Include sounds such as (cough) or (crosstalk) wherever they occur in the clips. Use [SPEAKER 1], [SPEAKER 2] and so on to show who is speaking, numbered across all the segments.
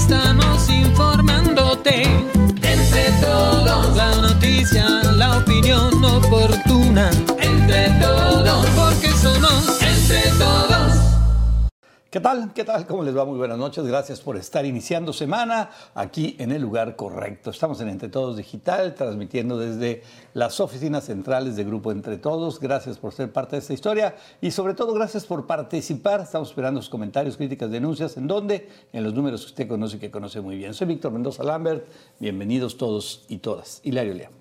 [SPEAKER 1] estamos
[SPEAKER 2] ¿Qué tal? ¿Qué tal? ¿Cómo les va? Muy buenas noches. Gracias por estar iniciando semana aquí en el lugar correcto. Estamos en Entre Todos Digital, transmitiendo desde las oficinas centrales de Grupo Entre Todos. Gracias por ser parte de esta historia y sobre todo gracias por participar. Estamos esperando sus comentarios, críticas, denuncias. ¿En dónde? En los números que usted conoce y que conoce muy bien. Soy Víctor Mendoza Lambert. Bienvenidos todos y todas. Hilario Lea.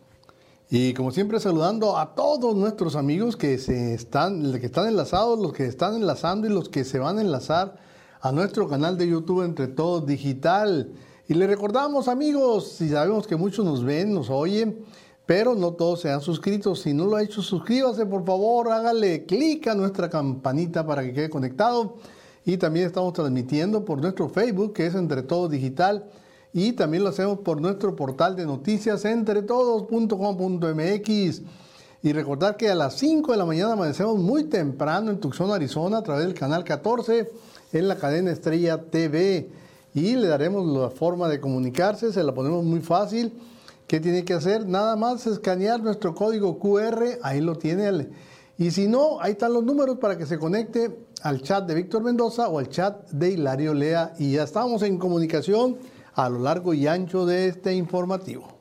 [SPEAKER 3] Y como siempre saludando a todos nuestros amigos que se están, que están enlazados, los que están enlazando y los que se van a enlazar a nuestro canal de YouTube Entre Todos Digital. Y le recordamos amigos, si sabemos que muchos nos ven, nos oyen, pero no todos se han suscrito. Si no lo ha hecho, suscríbase por favor, hágale clic a nuestra campanita para que quede conectado. Y también estamos transmitiendo por nuestro Facebook, que es Entre Todos Digital y también lo hacemos por nuestro portal de noticias entretodos.com.mx. Y recordar que a las 5 de la mañana amanecemos muy temprano en Tucson, Arizona, a través del canal 14 en la cadena Estrella TV. Y le daremos la forma de comunicarse, se la ponemos muy fácil. ¿Qué tiene que hacer? Nada más escanear nuestro código QR, ahí lo tiene. Y si no, ahí están los números para que se conecte al chat de Víctor Mendoza o al chat de Hilario Lea. Y ya estamos en comunicación a lo largo y ancho de este informativo.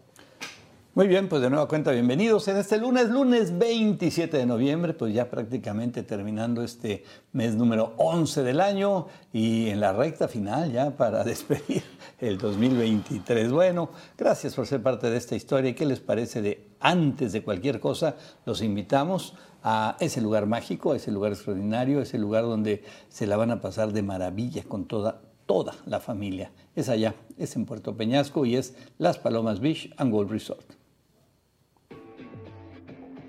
[SPEAKER 2] Muy bien, pues de nueva cuenta, bienvenidos en este lunes, lunes 27 de noviembre, pues ya prácticamente terminando este mes número 11 del año y en la recta final ya para (laughs) despedir el 2023. Bueno, gracias por ser parte de esta historia qué les parece de antes de cualquier cosa, los invitamos a ese lugar mágico, a ese lugar extraordinario, a ese lugar donde se la van a pasar de maravilla con toda toda la familia. Es allá, es en Puerto Peñasco y es Las Palomas Beach and Golf Resort.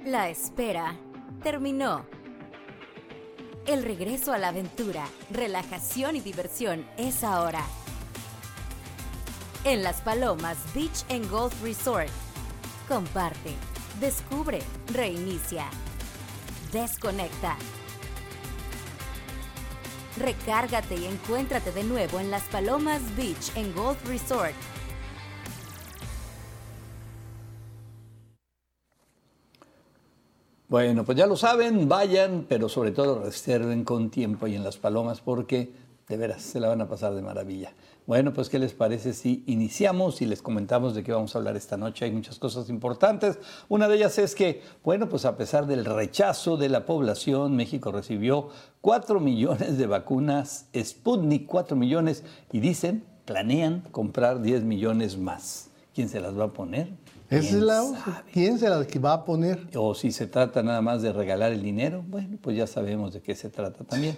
[SPEAKER 4] La espera terminó. El regreso a la aventura, relajación y diversión es ahora. En Las Palomas Beach and Golf Resort. Comparte, descubre, reinicia, desconecta Recárgate y encuéntrate de nuevo en Las Palomas Beach en Golf Resort.
[SPEAKER 2] Bueno, pues ya lo saben, vayan, pero sobre todo reserven con tiempo ahí en Las Palomas porque de veras se la van a pasar de maravilla. Bueno, pues ¿qué les parece si iniciamos y les comentamos de qué vamos a hablar esta noche? Hay muchas cosas importantes. Una de ellas es que, bueno, pues a pesar del rechazo de la población, México recibió 4 millones de vacunas Sputnik, 4 millones, y dicen, planean comprar 10 millones más. ¿Quién se las va a poner?
[SPEAKER 3] es la, ¿Quién se las va a poner?
[SPEAKER 2] O si se trata nada más de regalar el dinero, bueno, pues ya sabemos de qué se trata también.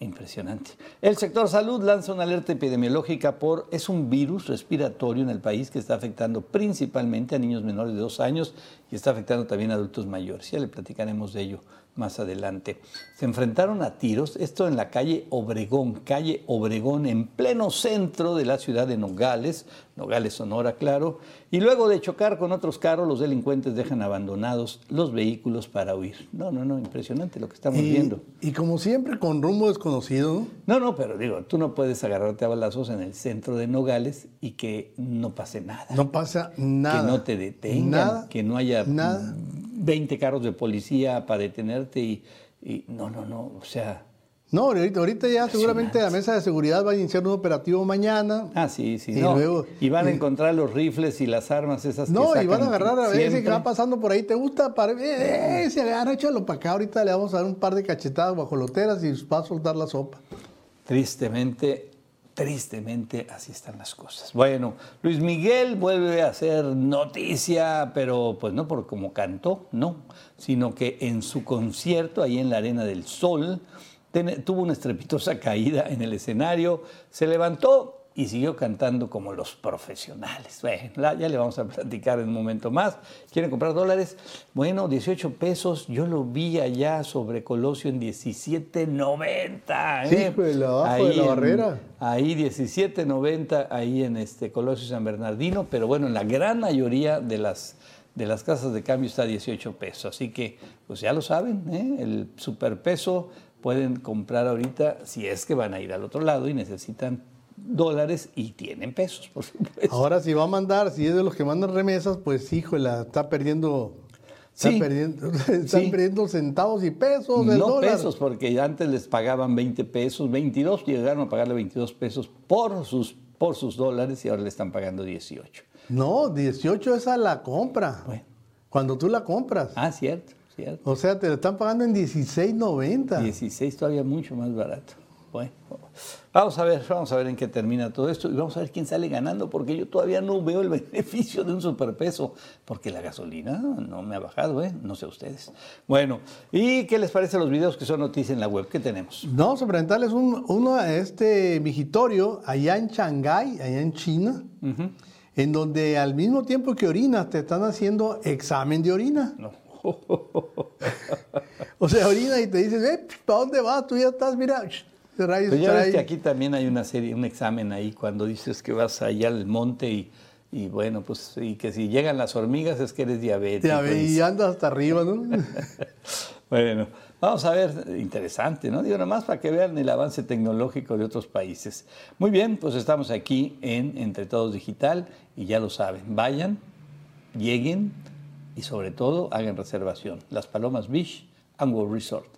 [SPEAKER 2] Impresionante. El sector salud lanza una alerta epidemiológica por es un virus respiratorio en el país que está afectando principalmente a niños menores de dos años y está afectando también a adultos mayores. Ya le platicaremos de ello más adelante. Se enfrentaron a tiros, esto en la calle Obregón, calle Obregón, en pleno centro de la ciudad de Nogales, Nogales, Sonora, claro, y luego de chocar con otros carros, los delincuentes dejan abandonados los vehículos para huir. No, no, no, impresionante lo que estamos viendo.
[SPEAKER 3] Y como siempre, con rumbo desconocido.
[SPEAKER 2] No, no, pero digo, tú no puedes agarrarte a balazos en el centro de Nogales y que no pase nada.
[SPEAKER 3] No pasa nada.
[SPEAKER 2] Que no te detengan, que no haya
[SPEAKER 3] nada.
[SPEAKER 2] 20 carros de policía para detenerte y, no, no, no, o sea...
[SPEAKER 3] No, ahorita, ahorita ya seguramente la mesa de seguridad va a iniciar un operativo mañana.
[SPEAKER 2] Ah, sí, sí. Y, luego, y van a encontrar los rifles y las armas esas
[SPEAKER 3] no, y van a agarrar a veces que va pasando por ahí. ¿Te gusta? Para, eh, eh, se agarra, échalo para acá. Ahorita le vamos a dar un par de cachetadas bajo loteras y va a soltar la sopa.
[SPEAKER 2] Tristemente, Tristemente así están las cosas. Bueno, Luis Miguel vuelve a hacer noticia, pero pues no por como cantó, no, sino que en su concierto ahí en la Arena del Sol tuvo una estrepitosa caída en el escenario, se levantó y siguió cantando como los profesionales. Bueno, ya le vamos a platicar en un momento más. ¿Quieren comprar dólares? Bueno, 18 pesos. Yo lo vi allá sobre Colosio en 17.90.
[SPEAKER 3] Sí, ¿eh? pues la, ahí de la barrera.
[SPEAKER 2] Ahí 17.90, ahí en este Colosio San Bernardino. Pero bueno, en la gran mayoría de las de las casas de cambio está 18 pesos. Así que, pues ya lo saben, ¿eh? el superpeso pueden comprar ahorita si es que van a ir al otro lado y necesitan dólares y tienen pesos, por supuesto.
[SPEAKER 3] Ahora, si va a mandar, si es de los que mandan remesas, pues híjole, está perdiendo. Está
[SPEAKER 2] Sí.
[SPEAKER 3] perdiendo, (laughs) están
[SPEAKER 2] Sí.
[SPEAKER 3] perdiendo centavos y pesos del
[SPEAKER 2] no
[SPEAKER 3] dólar.
[SPEAKER 2] pesos, porque antes les pagaban 20 pesos, 22, llegaron a pagarle 22 pesos por sus, por sus dólares y ahora le están pagando 18.
[SPEAKER 3] No, 18 es a la compra.
[SPEAKER 2] Bueno.
[SPEAKER 3] Cuando tú la compras.
[SPEAKER 2] Ah, cierto, cierto.
[SPEAKER 3] O sea, te lo están pagando en 16.90.
[SPEAKER 2] 16 todavía mucho más barato. Bueno, vamos a ver, vamos a ver en qué termina todo esto y vamos a ver quién sale ganando, porque yo todavía no veo el (laughs) beneficio de un superpeso, porque la gasolina no me ha bajado, ¿eh? No sé ustedes. Bueno, ¿y qué les parece los videos que son noticias en la web? ¿Qué tenemos?
[SPEAKER 3] Vamos a presentarles un, uno a este vigitorio allá en Shanghái, allá en China, en donde al mismo tiempo que orinas te están haciendo examen de orina.
[SPEAKER 2] No. (laughs)
[SPEAKER 3] O sea, orina y te dicen, eh, ¿para dónde vas? Tú ya estás, mira, rayos,
[SPEAKER 2] Pero ya ves que aquí también hay una serie, un examen ahí cuando dices que vas allá al monte y, y bueno, pues y que si llegan las hormigas es que eres diabético.
[SPEAKER 3] Ve,
[SPEAKER 2] y
[SPEAKER 3] andas hasta arriba, ¿no? (laughs)
[SPEAKER 2] Bueno, vamos a ver, interesante, ¿no? Digo, nada más para que vean el avance tecnológico de otros países. Muy bien, pues estamos aquí en Entre Todos Digital y ya lo saben, vayan, lleguen y sobre todo hagan reservación. Las Palomas Beach and World Resort.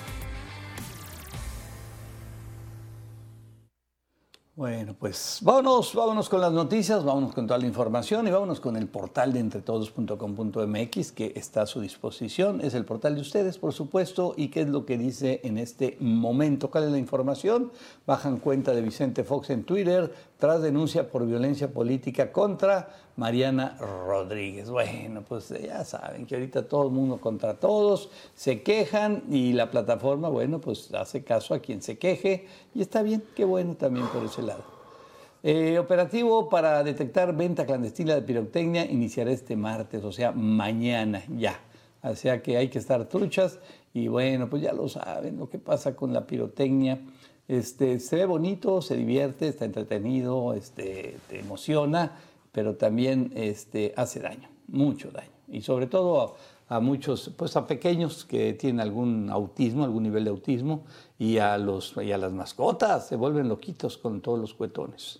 [SPEAKER 2] Bueno, pues vámonos, vámonos con las noticias, vámonos con toda la información y vámonos con el portal de entretodos.com.mx que está a su disposición. Es el portal de ustedes, por supuesto, y qué es lo que dice en este momento. ¿Cuál es la información? Bajan cuenta de Vicente Fox en Twitter tras denuncia por violencia política contra Mariana Rodríguez. Bueno, pues ya saben que ahorita todo el mundo contra todos, se quejan y la plataforma, bueno, pues hace caso a quien se queje y está bien, qué bueno también por ese lado. Eh, operativo para detectar venta clandestina de pirotecnia iniciará este martes, o sea, mañana ya. O sea que hay que estar truchas y bueno, pues ya lo saben, lo que pasa con la pirotecnia. Este, se ve bonito, se divierte, está entretenido, este, te emociona, pero también este, hace daño, mucho daño. Y sobre todo a, a muchos, pues a pequeños que tienen algún autismo, algún nivel de autismo, y a, los, y a las mascotas, se vuelven loquitos con todos los cuetones.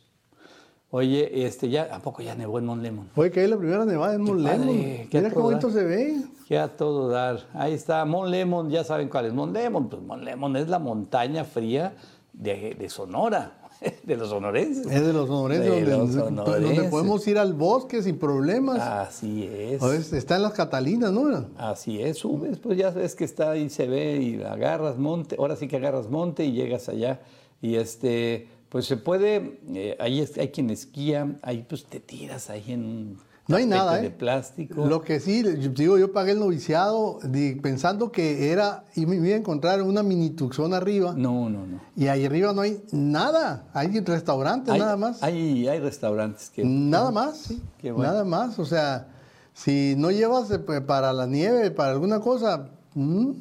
[SPEAKER 2] Oye, este, ya, ¿a poco ya nevó en Mont Lemon?
[SPEAKER 3] Oye, que es la primera nevada en Mont Lemon.
[SPEAKER 2] qué
[SPEAKER 3] Mira qué bonito se ve.
[SPEAKER 2] Que a todo dar. Ahí está, Mont Lemon, ya saben cuál es Mont Lemon. Pues Mont Lemon es la montaña fría de, de Sonora, (laughs) de los sonorenses.
[SPEAKER 3] Es de los sonorenses,
[SPEAKER 2] De
[SPEAKER 3] donde,
[SPEAKER 2] los
[SPEAKER 3] donde podemos ir al bosque sin problemas.
[SPEAKER 2] Así es.
[SPEAKER 3] Veces está en las Catalinas, ¿no?
[SPEAKER 2] Así es, subes, pues ya ves que está ahí, se ve y agarras monte, ahora sí que agarras monte y llegas allá. Y este, pues se puede, eh, ahí hay quien esquía, ahí pues te tiras ahí en un
[SPEAKER 3] No hay nada, ¿eh?
[SPEAKER 2] de plástico.
[SPEAKER 3] Lo que sí, yo digo, yo pagué el noviciado pensando que era, y me iba a encontrar una mini tuxón arriba.
[SPEAKER 2] No, no, no.
[SPEAKER 3] Y ahí arriba no hay nada. Hay restaurantes
[SPEAKER 2] Hay,
[SPEAKER 3] nada más.
[SPEAKER 2] Hay, hay restaurantes que...
[SPEAKER 3] Nada más.
[SPEAKER 2] qué bueno.
[SPEAKER 3] Nada más. O sea, si no llevas eh, para la nieve, para alguna cosa, mm,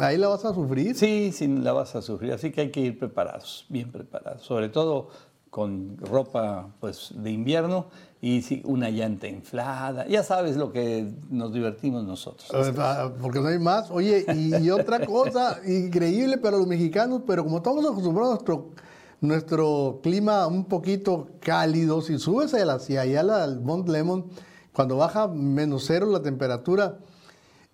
[SPEAKER 3] ahí la vas a sufrir.
[SPEAKER 2] Sí, sí, la vas a sufrir, así que hay que ir preparados, bien preparados, sobre todo con ropa pues de invierno y una llanta inflada, ya sabes lo que nos divertimos nosotros.
[SPEAKER 3] Eh, Porque no hay más. Oye, y, y otra cosa (laughs) increíble para los mexicanos, pero como estamos acostumbrados a nuestro, nuestro clima un poquito cálido, si subes hacia allá al Mont Lemon, cuando baja menos cero la temperatura,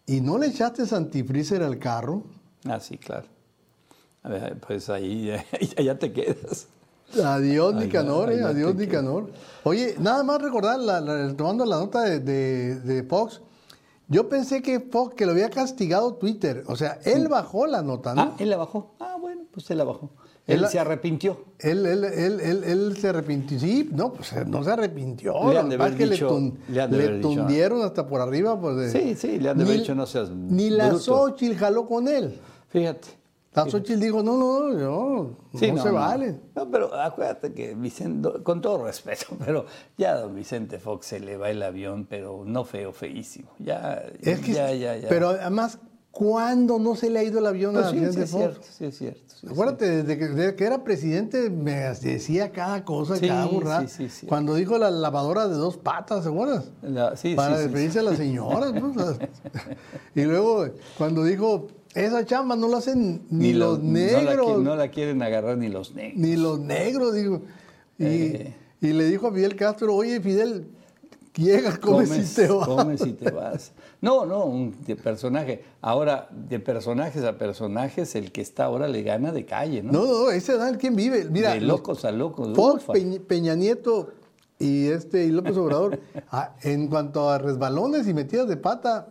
[SPEAKER 3] y no le echaste antifreezer al carro,
[SPEAKER 2] Ah, sí, claro. Pues ahí (laughs) ya, ya te quedas.
[SPEAKER 3] Adiós, Nicanor, eh, adiós,
[SPEAKER 2] te
[SPEAKER 3] Nicanor. Oye, nada más recordar, la, la- tomando la nota de, de- de Fox, yo pensé que Fox, que lo había castigado Twitter. O sea, él bajó la nota, ¿no?
[SPEAKER 2] Ah, él la bajó. Ah, bueno, pues él la bajó. Él,
[SPEAKER 3] Él la-
[SPEAKER 2] se arrepintió.
[SPEAKER 3] Él, él, él, él, él se arrepintió. Sí, no, pues no se arrepintió.
[SPEAKER 2] Le han de haber
[SPEAKER 3] que le,
[SPEAKER 2] dicho-
[SPEAKER 3] tun-
[SPEAKER 2] le han de
[SPEAKER 3] le
[SPEAKER 2] haber dicho,
[SPEAKER 3] tundieron hasta por arriba. Pues, de-
[SPEAKER 2] Sí, sí, le han de haber dicho, no seas
[SPEAKER 3] Ni la
[SPEAKER 2] bruto.
[SPEAKER 3] Xochitl jaló con él.
[SPEAKER 2] Fíjate,
[SPEAKER 3] La Xochitl dijo, no, no, no,
[SPEAKER 2] Sí,
[SPEAKER 3] no, se vale.
[SPEAKER 2] No, pero acuérdate que Vicente, con todo respeto, (laughs) pero ya a don Vicente Fox se le va el avión, pero no feo, feísimo. Ya,
[SPEAKER 3] Es que,
[SPEAKER 2] ya, ya, ya.
[SPEAKER 3] pero además, ¿cuándo no se le ha ido el avión
[SPEAKER 2] Pues
[SPEAKER 3] a
[SPEAKER 2] sí, sí
[SPEAKER 3] Vicente
[SPEAKER 2] es cierto, sí es cierto. sí es
[SPEAKER 3] Acuérdate, desde que, desde que era presidente me decía cada cosa, cada burrada.
[SPEAKER 2] sí, sí, sí.
[SPEAKER 3] Cuando dijo la lavadora de dos patas, ¿se acuerdas?
[SPEAKER 2] cierto. La- sí,
[SPEAKER 3] Para referirse a las señoras. ¿no? (laughs) Y luego, cuando dijo, esa chamba no la hacen ni, los,
[SPEAKER 2] no la
[SPEAKER 3] negros,
[SPEAKER 2] No la, quieren agarrar ni los negros.
[SPEAKER 3] ni los negros, digo. Y,
[SPEAKER 2] Eh.
[SPEAKER 3] y le dijo a Fidel Castro, oye, Fidel, llega, come
[SPEAKER 2] Comes-
[SPEAKER 3] si te vas.
[SPEAKER 2] comes si te vas. No, no, un de personaje. Ahora, de personajes a personajes, el que está ahora le gana de calle, ¿no?
[SPEAKER 3] No, no, ese Dan, ¿quién vive? Mira,
[SPEAKER 2] de locos a locos.
[SPEAKER 3] Fox, Peña Nieto y este y López Obrador, (laughs) ah, en cuanto a resbalones y metidas de pata,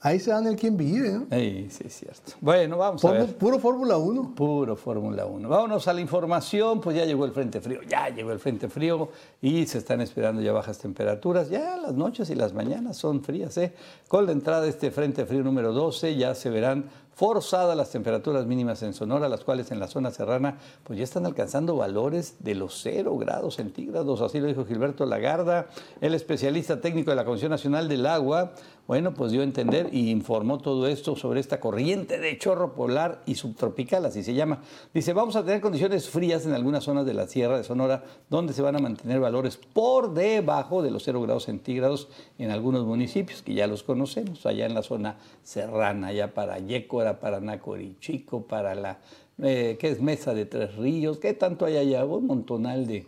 [SPEAKER 3] ahí se dan el quién vive, ¿no?
[SPEAKER 2] Ey, sí, es cierto. Bueno, vamos a ver.
[SPEAKER 3] Puro Fórmula 1.
[SPEAKER 2] Puro Fórmula 1. Vámonos a la información, pues ya llegó el Frente Frío, ya llegó el Frente Frío y se están esperando ya bajas temperaturas. Ya las noches y las mañanas son frías, ¿eh? Con la entrada de este Frente Frío número 12 ya se verán forzadas las temperaturas mínimas en Sonora, las cuales en la zona serrana pues ya están alcanzando valores de los 0 grados centígrados, así lo dijo Gilberto Lagarda, el especialista técnico de la Comisión Nacional del Agua, bueno, pues dio a entender y informó todo esto sobre esta corriente de chorro polar y subtropical, así se llama. Dice, vamos a tener condiciones frías en algunas zonas de la Sierra de Sonora, donde se van a mantener valores por debajo de los 0 grados centígrados en algunos municipios, que ya los conocemos, allá en la zona serrana, allá para Yécora, para Nacorichico, para la, eh, ¿qué es? Mesa de Tres Ríos, ¿qué tanto hay allá? Un montonal de,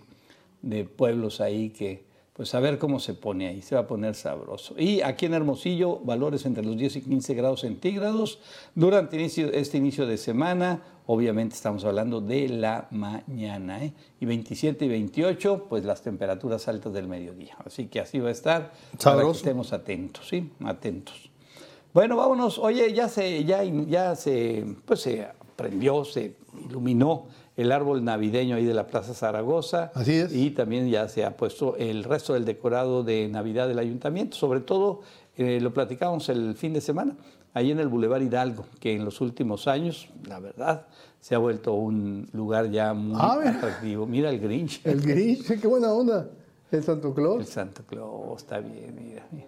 [SPEAKER 2] de pueblos ahí que, pues a ver cómo se pone ahí, se va a poner sabroso. Y aquí en Hermosillo, valores entre los 10 y 15 grados centígrados. Durante inicio- este inicio de semana, obviamente estamos hablando de la mañana, ¿eh? y 27 y 28, pues las temperaturas altas del mediodía. Así que así va a estar, para que
[SPEAKER 3] Sabroso.
[SPEAKER 2] estemos atentos, ¿sí? Atentos. Bueno, vámonos. Oye, ya se, ya, ya se, pues se prendió, se iluminó el árbol navideño ahí de la Plaza Zaragoza.
[SPEAKER 3] Así es.
[SPEAKER 2] Y también ya se ha puesto el resto del decorado de Navidad del ayuntamiento. Sobre todo, eh, lo platicamos el fin de semana, ahí en el Boulevard Hidalgo, que en los últimos años, la verdad, se ha vuelto un lugar ya muy
[SPEAKER 3] Ah, mira.
[SPEAKER 2] atractivo. Mira el Grinch.
[SPEAKER 3] El Grinch, qué buena onda. El Santo
[SPEAKER 2] El
[SPEAKER 3] Claus.
[SPEAKER 2] Santo Claus, está bien, mira. mira.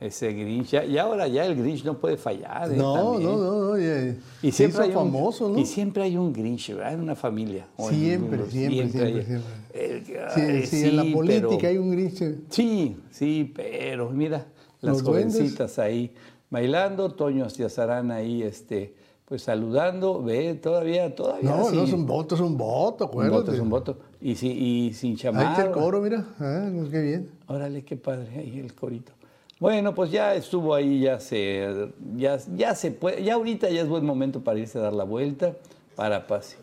[SPEAKER 2] Ese Grinch, ya- y ahora ya el Grinch no puede fallar. ¿eh?
[SPEAKER 3] No, no, no, no. ya-
[SPEAKER 2] Y
[SPEAKER 3] se
[SPEAKER 2] siempre
[SPEAKER 3] hizo
[SPEAKER 2] hay un,
[SPEAKER 3] famoso, ¿no?
[SPEAKER 2] Y siempre hay un Grinch, ¿verdad? En una familia. en
[SPEAKER 3] Siempre,
[SPEAKER 2] un-
[SPEAKER 3] siempre, siempre, siempre.
[SPEAKER 2] el
[SPEAKER 3] Sí,
[SPEAKER 2] ay,
[SPEAKER 3] sí, en la política
[SPEAKER 2] pero-
[SPEAKER 3] hay un Grinch.
[SPEAKER 2] Sí, sí, pero mira, las
[SPEAKER 3] Los duendes.
[SPEAKER 2] jovencitas ahí bailando, Toño Astiazarán ahí, este, pues saludando, ve, todavía, todavía.
[SPEAKER 3] No, no es un voto, es un voto,
[SPEAKER 2] Un
[SPEAKER 3] acuérdate.
[SPEAKER 2] voto, es un voto. Y, si- y sin
[SPEAKER 3] Ahí
[SPEAKER 2] chamar.
[SPEAKER 3] está el coro, mira. Ah, qué bien.
[SPEAKER 2] Órale, qué padre, ahí el corito. Bueno, pues ya estuvo ahí, ya se, ya, ya se puede, ya ahorita ya es buen momento para irse a dar la vuelta para pase.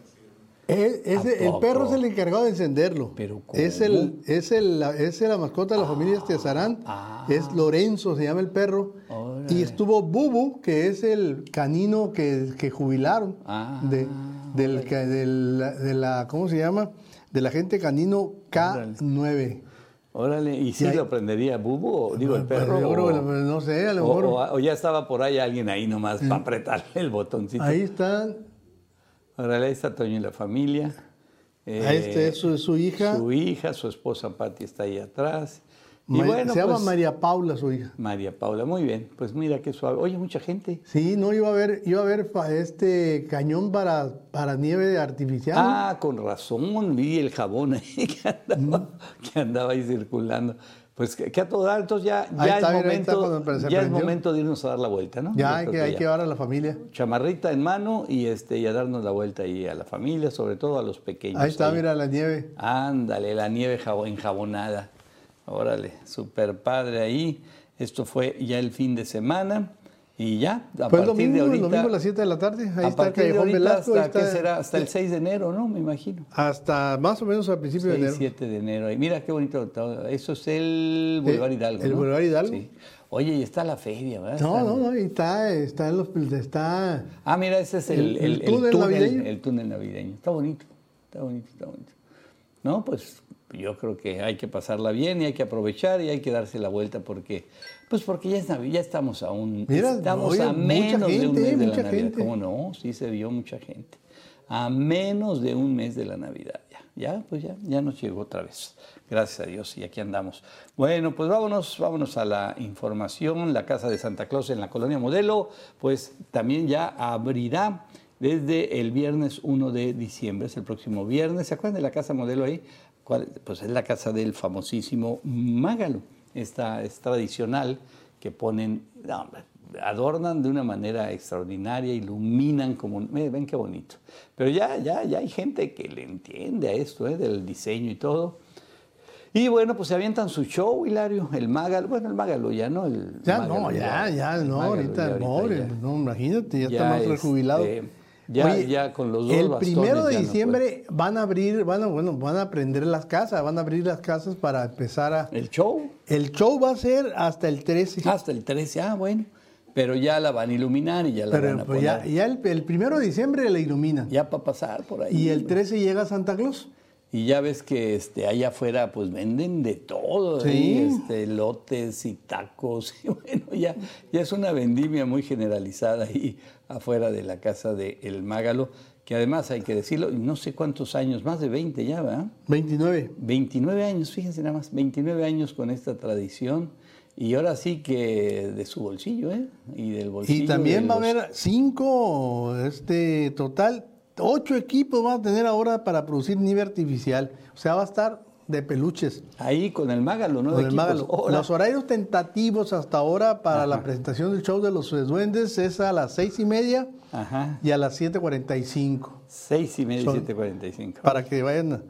[SPEAKER 3] El perro es el encargado de encenderlo.
[SPEAKER 2] ¿Pero
[SPEAKER 3] es el, es el, la, es la mascota de la familia Estiazarán.
[SPEAKER 2] ah.
[SPEAKER 3] Es Lorenzo, se llama el perro. Y estuvo Bubu, que es el canino que, que jubilaron
[SPEAKER 2] Ah,
[SPEAKER 3] de, del, de la, ¿cómo se llama? Del agente canino K9.
[SPEAKER 2] Órale, ¿y si lo prendería Bubu o digo el
[SPEAKER 3] Pues,
[SPEAKER 2] perro?
[SPEAKER 3] yo
[SPEAKER 2] o,
[SPEAKER 3] creo que, pues, no sé, a lo mejor.
[SPEAKER 2] o- o ya estaba por ahí alguien ahí nomás para apretarle (laughs) el botoncito.
[SPEAKER 3] ahí están.
[SPEAKER 2] Órale, ahí está Toño y la familia.
[SPEAKER 3] Ahí está,
[SPEAKER 2] Eh,
[SPEAKER 3] es su, su hija.
[SPEAKER 2] Su hija, su esposa Patti está ahí atrás. Y
[SPEAKER 3] Ma-
[SPEAKER 2] bueno,
[SPEAKER 3] se llama
[SPEAKER 2] pues,
[SPEAKER 3] María Paula, su hija.
[SPEAKER 2] María Paula, muy bien. Pues mira qué suave. Oye, mucha gente.
[SPEAKER 3] Sí, no, iba a ver, iba a ver este cañón para, para nieve artificial.
[SPEAKER 2] Ah, con razón, vi el jabón ahí (laughs) que andaba, que andaba ahí circulando. Pues que, que a todo entonces ya, ya,
[SPEAKER 3] está,
[SPEAKER 2] es, momento, ya es momento de irnos a dar la vuelta, ¿no?
[SPEAKER 3] ya hay que, hay
[SPEAKER 2] ya.
[SPEAKER 3] que llevar a la familia.
[SPEAKER 2] Chamarrita en mano y, este, y a darnos la vuelta ahí a la familia, sobre todo a los pequeños.
[SPEAKER 3] Ahí está, mira la nieve.
[SPEAKER 2] Ándale, la nieve jabo- enjabonada. Órale, súper padre ahí. Esto fue ya el fin de semana y ya, a
[SPEAKER 3] el
[SPEAKER 2] partir de
[SPEAKER 3] domingo, el
[SPEAKER 2] ahorita.
[SPEAKER 3] domingo a las 7 de la tarde. Ahí
[SPEAKER 2] a
[SPEAKER 3] está el
[SPEAKER 2] partir de
[SPEAKER 3] Callejón
[SPEAKER 2] ahorita
[SPEAKER 3] Velasco.
[SPEAKER 2] hasta,
[SPEAKER 3] está-
[SPEAKER 2] ¿qué será? Hasta el 6 de enero, ¿no? Me imagino.
[SPEAKER 3] Hasta más o menos al principio de
[SPEAKER 2] 6,
[SPEAKER 3] enero.
[SPEAKER 2] 7 de enero. Y mira qué bonito. Eso es el Boulevard
[SPEAKER 3] Eh,
[SPEAKER 2] Hidalgo.
[SPEAKER 3] el
[SPEAKER 2] ¿no?
[SPEAKER 3] Boulevard Hidalgo.
[SPEAKER 2] Sí. Oye, y está la feria, ¿verdad?
[SPEAKER 3] No,
[SPEAKER 2] Está-
[SPEAKER 3] no, no, está, está en los, está,
[SPEAKER 2] Ah, mira, ese es el,
[SPEAKER 3] El- el
[SPEAKER 2] el- el
[SPEAKER 3] túnel navideño.
[SPEAKER 2] El túnel navideño. Está bonito, está bonito, está bonito. ¿no? Pues yo creo que hay que pasarla bien y hay que aprovechar y hay que darse la vuelta porque, pues porque ya, es Navidad, ya estamos a un,
[SPEAKER 3] Mira,
[SPEAKER 2] estamos a menos de un mes de la Navidad.
[SPEAKER 3] gente.
[SPEAKER 2] ¿Cómo no? Sí se vio mucha gente. A menos de un mes de la Navidad ya. Ya, pues ya, ya nos llegó otra vez. Gracias a Dios y aquí andamos. Bueno, pues vámonos, vámonos a la información. La Casa de Santa Claus en la Colonia Modelo, pues también ya abrirá desde el viernes 1 de diciembre, es el próximo viernes. ¿Se acuerdan de la Casa Modelo ahí? ¿Cuál? Pues es la casa del famosísimo Mágalo. Esta es tradicional que ponen, no, adornan de una manera extraordinaria, iluminan como, ven qué bonito. Pero ya, ya, ya hay gente que le entiende a esto, eh, del diseño y todo. Y bueno, pues se avientan su show, Hilario, el Mágalo, bueno, el Mágalo ya, ¿no? El
[SPEAKER 3] Ya
[SPEAKER 2] Mágalo
[SPEAKER 3] no, ya, ya, no,
[SPEAKER 2] Mágalo
[SPEAKER 3] ahorita,
[SPEAKER 2] ya
[SPEAKER 3] pobre,
[SPEAKER 2] ya.
[SPEAKER 3] no, imagínate, ya, está más
[SPEAKER 2] este, ya- ya con los dos
[SPEAKER 3] El
[SPEAKER 2] bastones
[SPEAKER 3] primero de
[SPEAKER 2] no
[SPEAKER 3] diciembre van a abrir, van a, bueno, van a prender las casas, van a abrir las casas para empezar a...
[SPEAKER 2] El show,
[SPEAKER 3] El show va a ser hasta el 13.
[SPEAKER 2] hasta el 13, ah, bueno. Pero ya la van a iluminar y ya la van a
[SPEAKER 3] pues,
[SPEAKER 2] poner.
[SPEAKER 3] ya, ya el, el primero de diciembre la iluminan.
[SPEAKER 2] Ya para pasar por ahí.
[SPEAKER 3] y el 13 llega Santa Claus.
[SPEAKER 2] Y ya ves que este, allá afuera pues venden de todo,
[SPEAKER 3] Sí.
[SPEAKER 2] ¿eh? este, lotes y tacos. (laughs) Y bueno, ya, ya es una vendimia muy generalizada ahí afuera de la casa de El Mágalo, que además hay que decirlo, no sé cuántos años, más de 20 ya, ¿verdad?
[SPEAKER 3] 29.
[SPEAKER 2] 29 años, fíjense nada más, 29 años con esta tradición. Y ahora sí que de su bolsillo, ¿eh? Y del bolsillo.
[SPEAKER 3] Y también va a haber cinco, este, total, ocho equipos van a tener ahora para producir nieve artificial. O sea, va a estar de peluches.
[SPEAKER 2] Ahí con el Mágalo, ¿no?
[SPEAKER 3] Con
[SPEAKER 2] De
[SPEAKER 3] el. Mágalo. Los horarios tentativos hasta ahora para la presentación del show de los duendes es a las seis y media
[SPEAKER 2] Ajá.
[SPEAKER 3] y a las 7.45.
[SPEAKER 2] Seis y media,
[SPEAKER 3] Son-
[SPEAKER 2] siete cuarenta y cinco.
[SPEAKER 3] Para que vayan,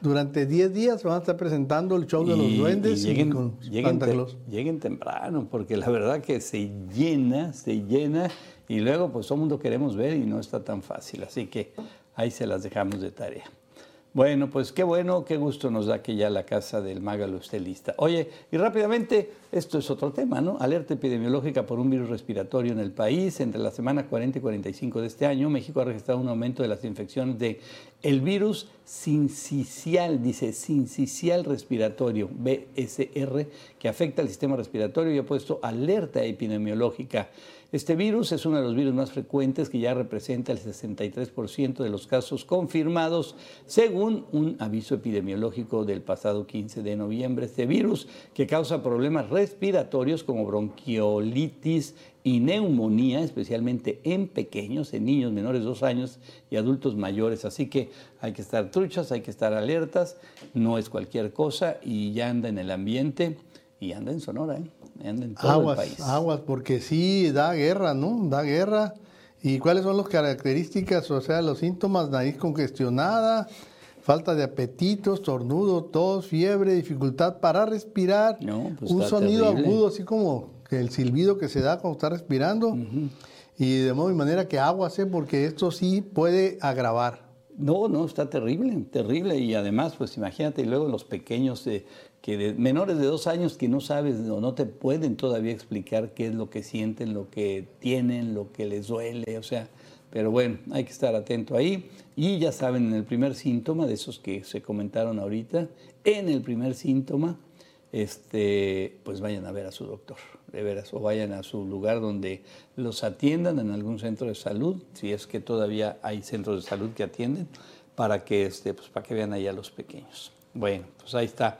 [SPEAKER 3] durante 10 días van a estar presentando el show de los
[SPEAKER 2] Y-
[SPEAKER 3] duendes
[SPEAKER 2] y
[SPEAKER 3] y,
[SPEAKER 2] lleguen,
[SPEAKER 3] con
[SPEAKER 2] lleguen
[SPEAKER 3] Santa
[SPEAKER 2] te-
[SPEAKER 3] Claus.
[SPEAKER 2] lleguen temprano, porque la verdad que se llena, se llena, y luego pues todo el mundo queremos ver y no está tan fácil. Así que ahí se las dejamos de tarea. Bueno, pues qué bueno, qué gusto nos da que ya la casa del Mágalo esté lista. Oye, y rápidamente, esto es otro tema, ¿no? Alerta epidemiológica por un virus respiratorio en el país. Entre la semana 40 y 45 de este año, México ha registrado un aumento de las infecciones de el virus sincicial, dice sincicial respiratorio, BSR, que afecta al sistema respiratorio y ha puesto alerta epidemiológica. Este virus es uno de los virus más frecuentes que ya representa el 63% de los casos confirmados, según un aviso epidemiológico del pasado 15 de noviembre. Este virus que causa problemas respiratorios como bronquiolitis y neumonía, especialmente en pequeños, en niños menores de dos años y adultos mayores. Así que hay que estar truchas, hay que estar alertas, no es cualquier cosa y ya anda en el ambiente y anda en Sonora, ¿eh? Anda en todo
[SPEAKER 3] Aguas,
[SPEAKER 2] el país.
[SPEAKER 3] aguas, porque sí da guerra, ¿no? Da guerra. ¿Y cuáles son las características? O sea, los síntomas, nariz congestionada, falta de apetito, estornudo, tos, fiebre, dificultad para respirar,
[SPEAKER 2] No, pues
[SPEAKER 3] un sonido
[SPEAKER 2] terrible.
[SPEAKER 3] agudo, así como el silbido que se da cuando está respirando. Y de modo y manera que aguas, ¿eh? porque esto sí puede agravar.
[SPEAKER 2] No, no, está terrible, terrible. Y además, pues imagínate, y luego los pequeños eh, que menores de dos años que no sabes o no te pueden todavía explicar qué es lo que sienten, lo que tienen, lo que les duele, o sea, pero bueno, hay que estar atento ahí. Y ya saben, en el primer síntoma, de esos que se comentaron ahorita, en el primer síntoma, este, pues vayan a ver a su doctor, de veras, o vayan a su lugar donde los atiendan en algún centro de salud, si es que todavía hay centros de salud que atienden, para que, este, pues, para que vean ahí a los pequeños. Bueno, pues ahí está.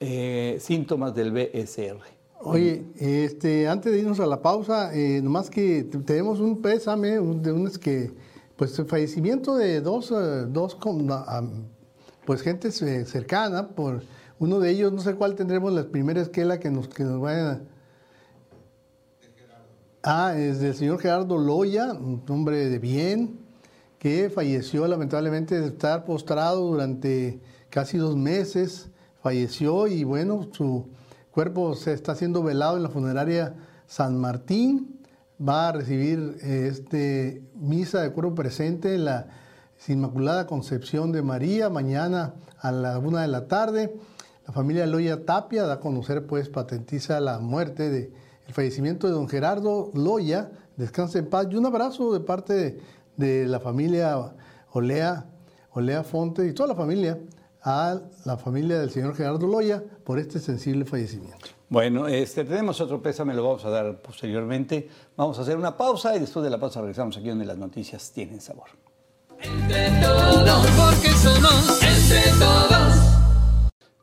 [SPEAKER 2] Eh, síntomas del BSR.
[SPEAKER 3] Oye, este, antes de irnos a la pausa, eh, nomás que tenemos un pésame un- de que, pues el fallecimiento de dos, eh, dos pues gente cercana, por uno de ellos, no sé cuál tendremos la primera esquela que nos, que nos vayan a... Ah, es del señor Gerardo Loya, un hombre de bien, que falleció lamentablemente de estar postrado durante casi dos meses. Falleció y bueno, su cuerpo se está siendo velado en la funeraria San Martín. Va a recibir eh, este misa de cuerpo presente en la Inmaculada Concepción de María mañana a la una de la tarde. La familia Loya Tapia da a conocer, pues, patentiza la muerte de el fallecimiento de don Gerardo Loya. Descanse en paz y un abrazo de parte de, de la familia Olea, Olea Fonte y toda la familia a la familia del señor Gerardo Loya por este sensible fallecimiento.
[SPEAKER 2] Bueno, este, tenemos otro pésame, lo vamos a dar posteriormente. Vamos a hacer una pausa y después de la pausa regresamos aquí donde las noticias tienen sabor.
[SPEAKER 1] Entre todos, porque somos entre todos.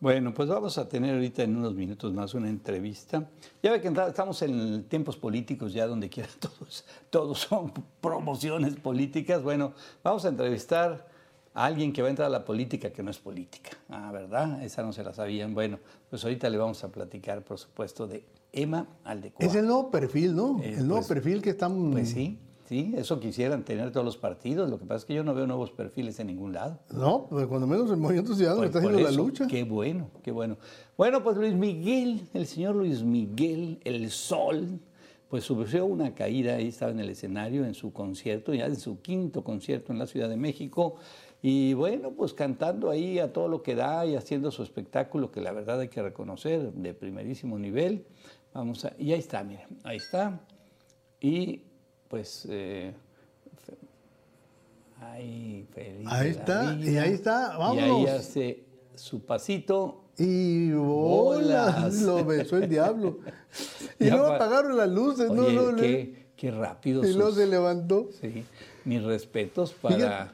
[SPEAKER 2] Bueno, pues vamos a tener ahorita en unos minutos más una entrevista. Ya ve que entra- estamos en tiempos políticos, ya donde quiera (laughs) todos, todos son promociones políticas. Bueno, vamos a entrevistar a alguien que va a entrar a la política que no es política. Ah, ¿verdad? Esa no se la sabían. Bueno, pues ahorita le vamos a platicar, por supuesto, de Emma Aldecoa.
[SPEAKER 3] Es el nuevo perfil, ¿no?
[SPEAKER 2] Eh,
[SPEAKER 3] el nuevo
[SPEAKER 2] pues-
[SPEAKER 3] perfil que están...
[SPEAKER 2] Pues sí, sí, eso quisieran tener todos los partidos. Lo que pasa es que yo no veo nuevos perfiles en ningún lado.
[SPEAKER 3] No, pues cuando menos el Movimiento Ciudadano
[SPEAKER 2] Por-
[SPEAKER 3] está haciendo la lucha.
[SPEAKER 2] Qué bueno, qué bueno. Bueno, pues Luis Miguel, el señor Luis Miguel, el sol, pues sufrió una caída, ahí estaba en el escenario en su concierto, ya en su quinto concierto en la Ciudad de México. Y bueno, pues cantando ahí a todo lo que da y haciendo su espectáculo, que la verdad hay que reconocer, de primerísimo nivel. Vamos a, y ahí está, miren, ahí está. Y pues, eh, ahí, feliz
[SPEAKER 3] Ahí está, y ahí está,
[SPEAKER 2] Y ahí
[SPEAKER 3] vámonos.
[SPEAKER 2] hace su pasito.
[SPEAKER 3] Y bolas, lo besó el diablo. (laughs) Y luego
[SPEAKER 2] pa-
[SPEAKER 3] apagaron las luces, no,
[SPEAKER 2] Oye,
[SPEAKER 3] no, no.
[SPEAKER 2] qué, qué rápido.
[SPEAKER 3] Y luego se levantó.
[SPEAKER 2] Sí, mis respetos para.
[SPEAKER 3] Fíjate,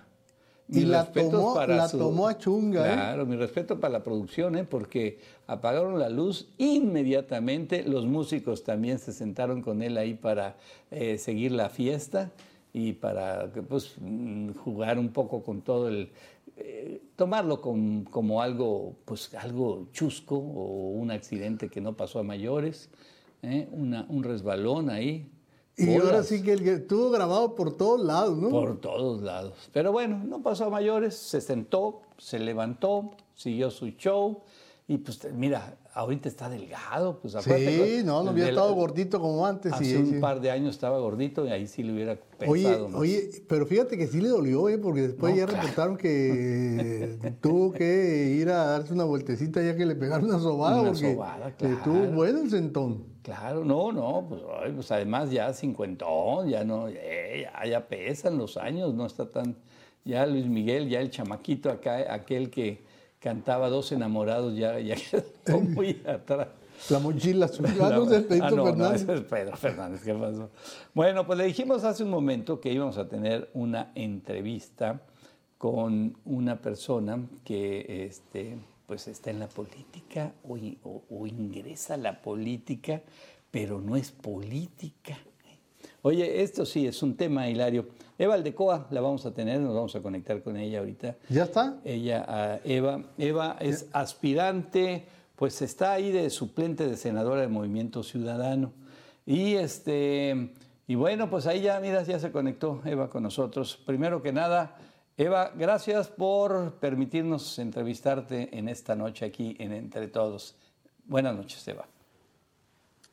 [SPEAKER 3] y la tomó- la tomó a chunga, ¿eh?
[SPEAKER 2] Claro, mi respeto para la producción, ¿eh? porque apagaron la luz inmediatamente. Los músicos también se sentaron con él ahí para eh, seguir la fiesta y para pues, mm, jugar un poco con todo el. eh, tomarlo con- como algo, pues, algo chusco o un accidente que no pasó a mayores. Una- un resbalón ahí.
[SPEAKER 3] Y ahora sí que el que estuvo grabado por todos lados, ¿no?
[SPEAKER 2] Por todos lados. Pero bueno, no pasó a mayores, se sentó, se levantó, siguió su show y pues mira, ahorita está delgado, pues acuérdate.
[SPEAKER 3] sí, no, no había estado gordito como antes.
[SPEAKER 2] Hace
[SPEAKER 3] sí,
[SPEAKER 2] un
[SPEAKER 3] sí.
[SPEAKER 2] par de años estaba gordito y ahí sí le hubiera pesado
[SPEAKER 3] Oye,
[SPEAKER 2] más.
[SPEAKER 3] oye, pero fíjate que sí le dolió, ¿eh? porque después
[SPEAKER 2] No,
[SPEAKER 3] ya
[SPEAKER 2] claro.
[SPEAKER 3] reportaron que (laughs) tuvo que ir a darse una vueltecita ya que le pegaron una sobada,
[SPEAKER 2] Una
[SPEAKER 3] porque
[SPEAKER 2] sobada,
[SPEAKER 3] estuvo
[SPEAKER 2] claro.
[SPEAKER 3] bueno el sentón.
[SPEAKER 2] Claro, no, no, pues, ay, pues además ya cincuentón, ya no, eh, ya, ya pesan los años, no está tan, ya Luis Miguel, ya el chamaquito acá, aquel que cantaba Dos Enamorados, ya, ya (laughs) quedó muy atrás.
[SPEAKER 3] La mochila azul. Ah, no, es Pedrito
[SPEAKER 2] ah, no, no,
[SPEAKER 3] Fernández.
[SPEAKER 2] ese es Pedro Fernández, ¿qué pasó? Bueno, pues le dijimos hace un momento que íbamos a tener una entrevista con una persona que este, pues está en la política o, i- o- o ingresa a la política, pero no es política. Oye, esto sí es un tema, Hilario. Eva Aldecoa la vamos a tener, nos vamos a conectar con ella ahorita.
[SPEAKER 3] ¿Ya está?
[SPEAKER 2] Ella, ah, Eva, Eva es aspirante, pues está ahí de suplente de senadora del Movimiento Ciudadano. Y este, y bueno, pues ahí ya, mira, ya se conectó Eva con nosotros. Primero que nada, Eva, gracias por permitirnos entrevistarte en esta noche aquí en Entre Todos. Buenas noches, Eva.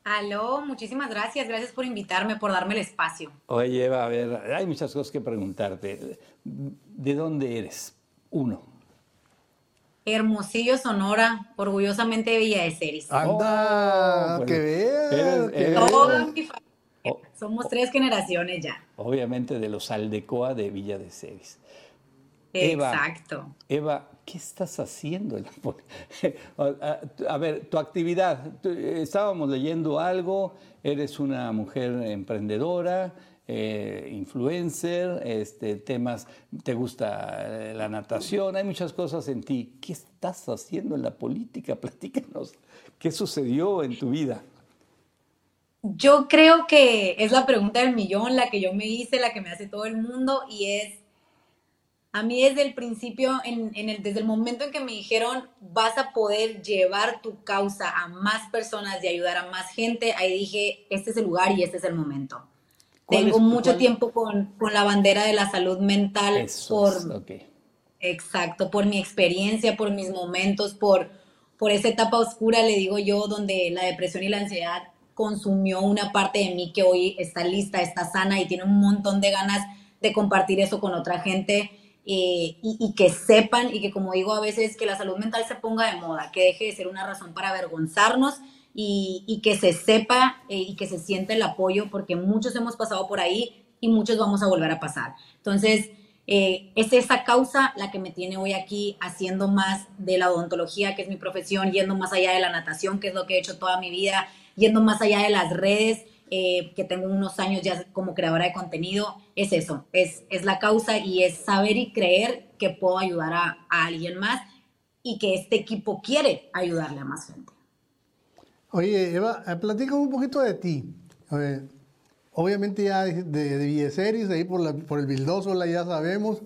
[SPEAKER 5] Aló, muchísimas gracias, gracias por invitarme, por darme el espacio.
[SPEAKER 2] Oye, Eva, a ver, hay muchas cosas que preguntarte. ¿De dónde eres? Uno.
[SPEAKER 5] Hermosillo, Sonora, orgullosamente de Villa de Ceres.
[SPEAKER 3] Anda,
[SPEAKER 2] Oh,
[SPEAKER 3] que
[SPEAKER 2] bueno,
[SPEAKER 3] veas,
[SPEAKER 2] eres-
[SPEAKER 3] que
[SPEAKER 2] eres-
[SPEAKER 3] veas.
[SPEAKER 5] Toda mi familia.
[SPEAKER 2] Oh.
[SPEAKER 5] Somos tres generaciones ya.
[SPEAKER 2] Obviamente de los Aldecoa de Villa de Ceres. Eva.
[SPEAKER 5] Exacto.
[SPEAKER 2] Eva, ¿qué estás haciendo? (laughs) en la a, ver, tu actividad. Estábamos leyendo algo, eres una mujer emprendedora, eh, influencer, este, temas, te gusta eh, la natación, hay muchas cosas en ti. ¿Qué estás haciendo en la política? (laughs) Platícanos. ¿Qué sucedió en tu vida?
[SPEAKER 5] Yo creo que es la pregunta del millón, la que yo me hice, la que me hace todo el mundo, y es, a mí desde el principio, en, en el, desde el momento en que me dijeron, vas a poder llevar tu causa a más personas y ayudar a más gente, ahí dije, este es el lugar y este es el momento.
[SPEAKER 2] ¿Cuál
[SPEAKER 5] Tengo
[SPEAKER 2] es-
[SPEAKER 5] mucho
[SPEAKER 2] cuál-
[SPEAKER 5] tiempo con, con la bandera de la salud mental
[SPEAKER 2] Eso
[SPEAKER 5] por,
[SPEAKER 2] es.
[SPEAKER 5] Exacto, por mi experiencia, por mis momentos, por, por esa etapa oscura, le digo yo, donde la depresión y la ansiedad consumió una parte de mí que hoy está lista, está sana y tiene un montón de ganas de compartir eso con otra gente eh, y, que sepan y que como digo a veces que la salud mental se ponga de moda, que deje de ser una razón para avergonzarnos y, que se sepa eh, y que se siente el apoyo porque muchos hemos pasado por ahí y muchos vamos a volver a pasar. Entonces, eh, es esa causa la que me tiene hoy aquí haciendo más de la odontología, que es mi profesión, yendo más allá de la natación, que es lo que he hecho toda mi vida, yendo más allá de las redes, eh, que tengo unos años ya como creadora de contenido, es eso, es, es la causa y es saber y creer que puedo ayudar a, a alguien más y que este equipo quiere ayudarle a más gente.
[SPEAKER 3] Oye, Eva, eh, platícame un poquito de ti. obviamente ya de, de ahí por, la, por el Vildósola ya sabemos,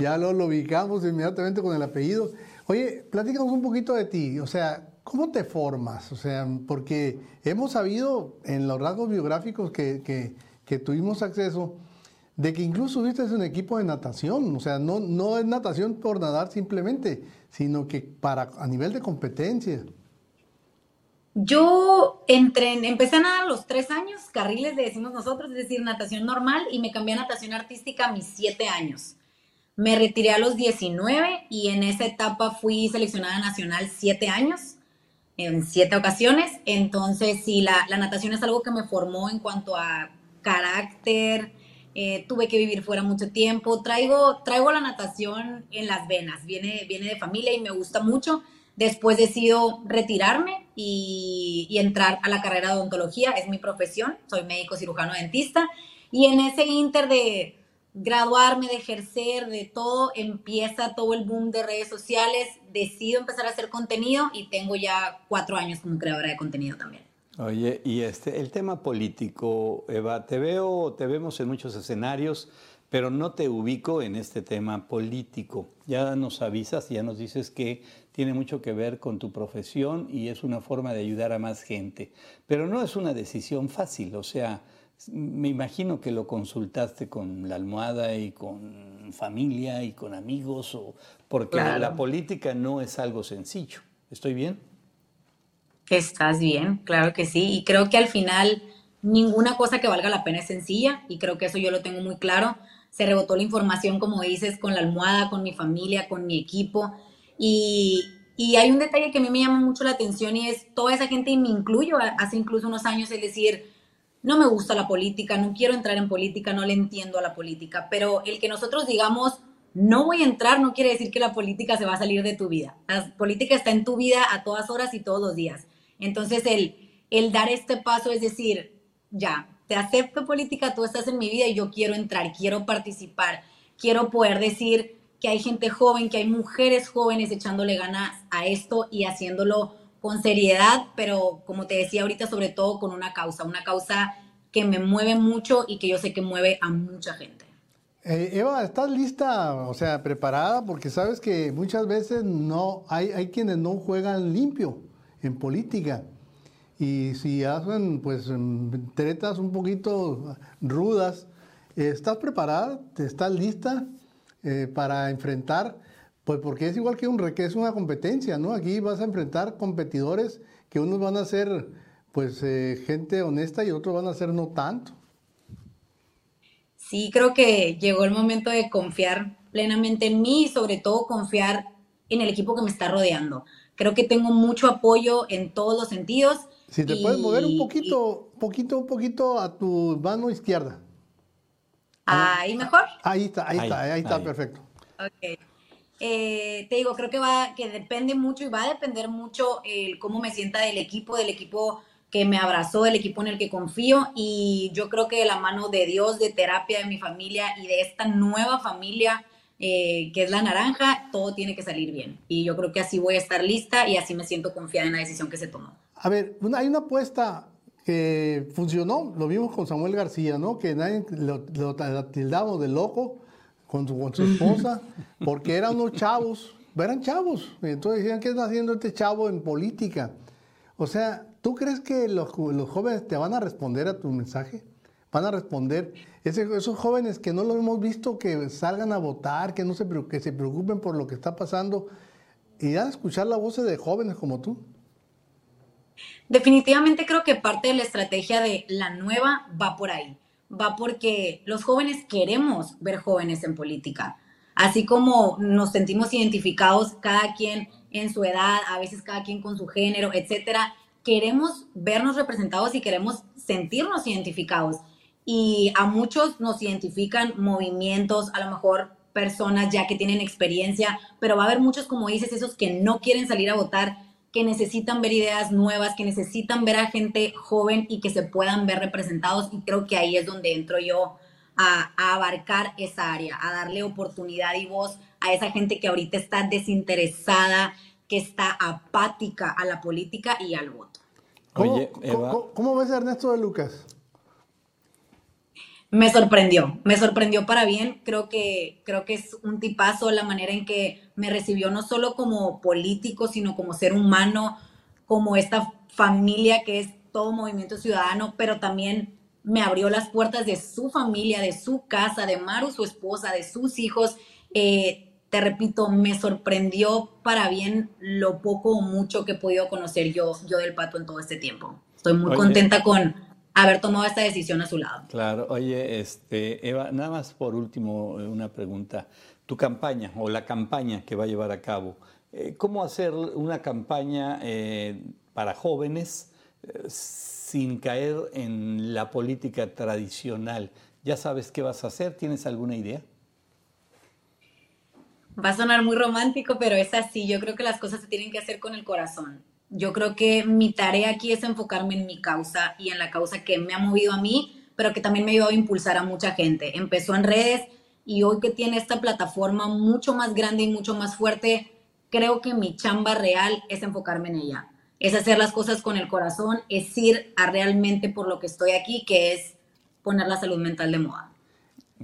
[SPEAKER 3] ya lo, lo ubicamos inmediatamente con el apellido. Oye, platícanos un poquito de ti, o sea, ¿cómo te formas? O sea, porque hemos sabido en los rasgos biográficos que, tuvimos acceso de que incluso viste un equipo de natación, o sea, no, es natación por nadar simplemente, sino que para a nivel de competencia.
[SPEAKER 5] Yo empecé a nadar a los tres años, carriles le decimos nosotros, es decir, natación normal, y me cambié a natación artística a mis siete años. Me retiré a los 19 y en esa etapa fui seleccionada nacional siete años, en siete ocasiones. Entonces, sí, la, la natación es algo que me formó en cuanto a carácter, eh, tuve que vivir fuera mucho tiempo. Traigo, traigo la natación en las venas, viene, viene de familia y me gusta mucho. Después decido retirarme y, entrar a la carrera de odontología, es mi profesión, soy médico cirujano dentista. Y en ese inter de graduarme, de ejercer, de todo, empieza todo el boom de redes sociales, decido empezar a hacer contenido y tengo ya cuatro años como creadora de contenido también.
[SPEAKER 2] Oye, y este, el tema político, Eva, te veo, te vemos en muchos escenarios, pero no te ubico en este tema político. Ya nos avisas, ya nos dices que tiene mucho que ver con tu profesión y es una forma de ayudar a más gente. Pero no es una decisión fácil, o sea, me imagino que lo consultaste con la almohada y con familia y con amigos, o, porque la política no es algo sencillo. ¿Estoy bien?
[SPEAKER 5] Estás bien, claro que sí. Y creo que al final ninguna cosa que valga la pena es sencilla y creo que eso yo lo tengo muy claro. Se rebotó la información, como dices, con la almohada, con mi familia, con mi equipo y, hay un detalle que a mí me llama mucho la atención y es toda esa gente, y me incluyo hace incluso unos años, es decir, no me gusta la política, no quiero entrar en política, no le entiendo a la política, pero el que nosotros digamos, no voy a entrar, no quiere decir que la política se va a salir de tu vida. La política está en tu vida a todas horas y todos los días. Entonces, el, el dar este paso es decir, ya, te acepto política, tú estás en mi vida y yo quiero entrar, quiero participar, quiero poder decir, que hay gente joven, que hay mujeres jóvenes echándole ganas a esto y haciéndolo con seriedad, pero como te decía ahorita, sobre todo con una causa, una causa que me mueve mucho y que yo sé que mueve a mucha gente.
[SPEAKER 3] Eh, Eva, ¿estás lista, o sea, preparada? Porque sabes que muchas veces no hay, hay quienes no juegan limpio en política. Y si hacen pues tretas un poquito rudas, ¿estás preparada? ¿Estás lista? Eh, para enfrentar, pues porque es igual que un que es una competencia, ¿no? Aquí vas a enfrentar competidores que unos van a ser pues eh, gente honesta y otros van a ser no tanto.
[SPEAKER 5] Sí, creo que llegó el momento de confiar plenamente en mí y sobre todo confiar en el equipo que me está rodeando. Creo que tengo mucho apoyo en todos los sentidos.
[SPEAKER 3] Si te puedes mover un poquito, poquito, un poquito a tu mano izquierda.
[SPEAKER 5] ¿Ahí mejor?
[SPEAKER 3] Ahí está, ahí, está, ahí está, perfecto.
[SPEAKER 5] Ok. Eh, te digo, creo que va, que depende mucho y va a depender mucho el cómo me sienta del equipo, del equipo que me abrazó, del equipo en el que confío y yo creo que de la mano de Dios, de terapia, de mi familia y de esta nueva familia eh, que es la naranja, todo tiene que salir bien. Y yo creo que así voy a estar lista y así me siento confiada en la decisión que se tomó.
[SPEAKER 3] A ver, hay una apuesta que funcionó, lo vimos con Samuel García, ¿no? Que nadie lo, tildamos de loco con su, con su esposa, porque eran unos chavos, eran chavos. Entonces decían, ¿qué está haciendo este chavo en política? O sea, ¿tú crees que los, los jóvenes te van a responder a tu mensaje? Van a responder, esos jóvenes que no lo hemos visto, que salgan a votar, que, no se, que se preocupen por lo que está pasando, y a escuchar la voz de jóvenes como tú.
[SPEAKER 5] Definitivamente creo que parte de la estrategia de la nueva va por ahí. Va porque los jóvenes queremos ver jóvenes en política. Así como nos sentimos identificados cada quien en su edad, a veces cada quien con su género, etcétera, queremos vernos representados y queremos sentirnos identificados. Y a muchos nos identifican movimientos, a lo mejor personas ya que tienen experiencia, pero va a haber muchos, como dices, esos que no quieren salir a votar, que necesitan ver ideas nuevas, que necesitan ver a gente joven y que se puedan ver representados. Y creo que ahí es donde entro yo a, a abarcar esa área, a darle oportunidad y voz a esa gente que ahorita está desinteresada, que está apática a la política y al voto.
[SPEAKER 3] ¿Cómo,
[SPEAKER 2] Oye, Eva.
[SPEAKER 3] cómo- cómo ves a Ernesto de Lucas?
[SPEAKER 5] Me sorprendió, me sorprendió para bien. Creo que, creo que es un tipazo la manera en que me recibió, no solo como político, sino como ser humano, como esta familia que es todo movimiento ciudadano, pero también me abrió las puertas de su familia, de su casa, de Maru, su esposa, de sus hijos. Eh, te repito, me sorprendió para bien lo poco o mucho que he podido conocer yo, yo del pato en todo este tiempo. Estoy muy
[SPEAKER 2] Oye.
[SPEAKER 5] contenta con haber tomado esta decisión a su lado.
[SPEAKER 2] Claro, oye, este, Eva, nada más por último eh, una pregunta. Tu campaña o la campaña que va a llevar a cabo, eh, ¿cómo hacer una campaña eh, para jóvenes eh, sin caer en la política tradicional? ¿Ya sabes qué vas a hacer? ¿Tienes alguna idea?
[SPEAKER 5] Va a sonar muy romántico, pero es así. Yo creo que las cosas se tienen que hacer con el corazón. Yo creo que mi tarea aquí es enfocarme en mi causa y en la causa que me ha movido a mí, pero que también me ha ayudado a impulsar a mucha gente. Empezó en redes y hoy que tiene esta plataforma mucho más grande y mucho más fuerte, creo que mi chamba real es enfocarme en ella. Es hacer las cosas con el corazón, es ir a realmente por lo que estoy aquí, que es poner la salud mental de moda.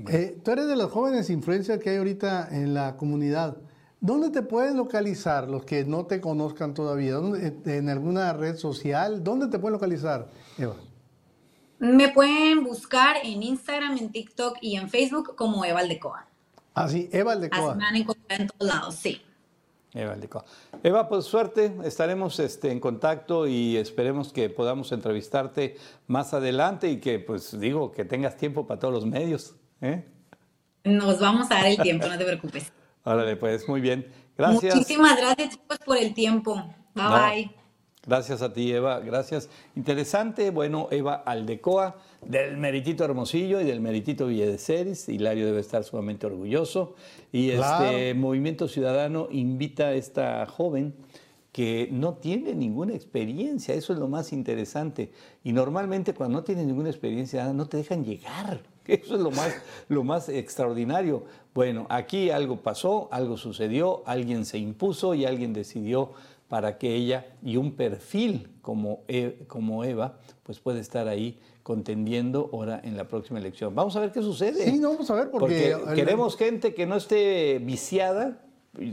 [SPEAKER 3] Eh, tú eres de los jóvenes influencers que hay ahorita en la comunidad. ¿Dónde te pueden localizar los que no te conozcan todavía? ¿Dónde- ¿En alguna red social? ¿Dónde te pueden localizar, Eva?
[SPEAKER 5] Me pueden buscar en Instagram, en TikTok y en Facebook como Eva Aldecoa.
[SPEAKER 3] Ah, sí, Eva
[SPEAKER 5] Así
[SPEAKER 3] Aldecoa.
[SPEAKER 5] me van a encontrar en todos lados, sí.
[SPEAKER 2] Eva, Aldecoa. Eva, pues suerte, estaremos este, en contacto y esperemos que podamos entrevistarte más adelante y que, pues digo, que tengas tiempo para todos los medios. ¿Eh?
[SPEAKER 5] Nos vamos a dar el tiempo, no te preocupes. (laughs)
[SPEAKER 2] Órale, pues muy bien. Gracias.
[SPEAKER 5] Muchísimas gracias, chicos, por el tiempo. Bye
[SPEAKER 2] No,
[SPEAKER 5] bye.
[SPEAKER 2] Gracias a ti, Eva. Gracias. Interesante. Bueno, Eva Aldecoa, del Meritito Hermosillo y del Meritito Villa de Ceres. Hilario debe estar sumamente orgulloso. Y
[SPEAKER 3] Claro.
[SPEAKER 2] este Movimiento Ciudadano invita a esta joven que no tiene ninguna experiencia. Eso es lo más interesante. Y normalmente cuando no tienes ninguna experiencia, no te dejan llegar. (laughs) Eso es lo más, lo más extraordinario. Bueno, aquí algo pasó, algo sucedió, alguien se impuso y alguien decidió para que ella y un perfil como, E- como Eva, pues puede estar ahí contendiendo ahora en la próxima elección. Vamos a ver qué sucede.
[SPEAKER 3] Sí, no, vamos a ver, porque- el-
[SPEAKER 2] queremos gente que no esté viciada,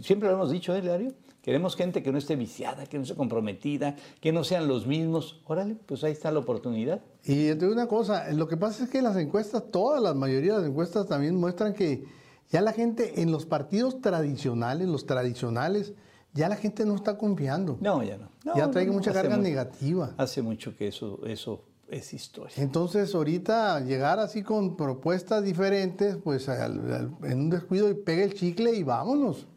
[SPEAKER 2] siempre lo hemos dicho, ¿eh, Hilario? Queremos gente que no esté viciada, que no esté comprometida, que no sean los mismos. Órale, pues ahí está la oportunidad.
[SPEAKER 3] Y te digo una cosa, lo que pasa es que las encuestas, todas las mayoría de las encuestas también muestran que ya la gente en los partidos tradicionales, los tradicionales, ya la gente no está confiando.
[SPEAKER 2] No, ya no. No,
[SPEAKER 3] ya trae
[SPEAKER 2] no, no,
[SPEAKER 3] mucha carga negativa.
[SPEAKER 2] Hace mucho que eso, eso es historia.
[SPEAKER 3] Entonces, ahorita llegar así con propuestas diferentes, pues al- al- en un descuido y pega el chicle y vámonos.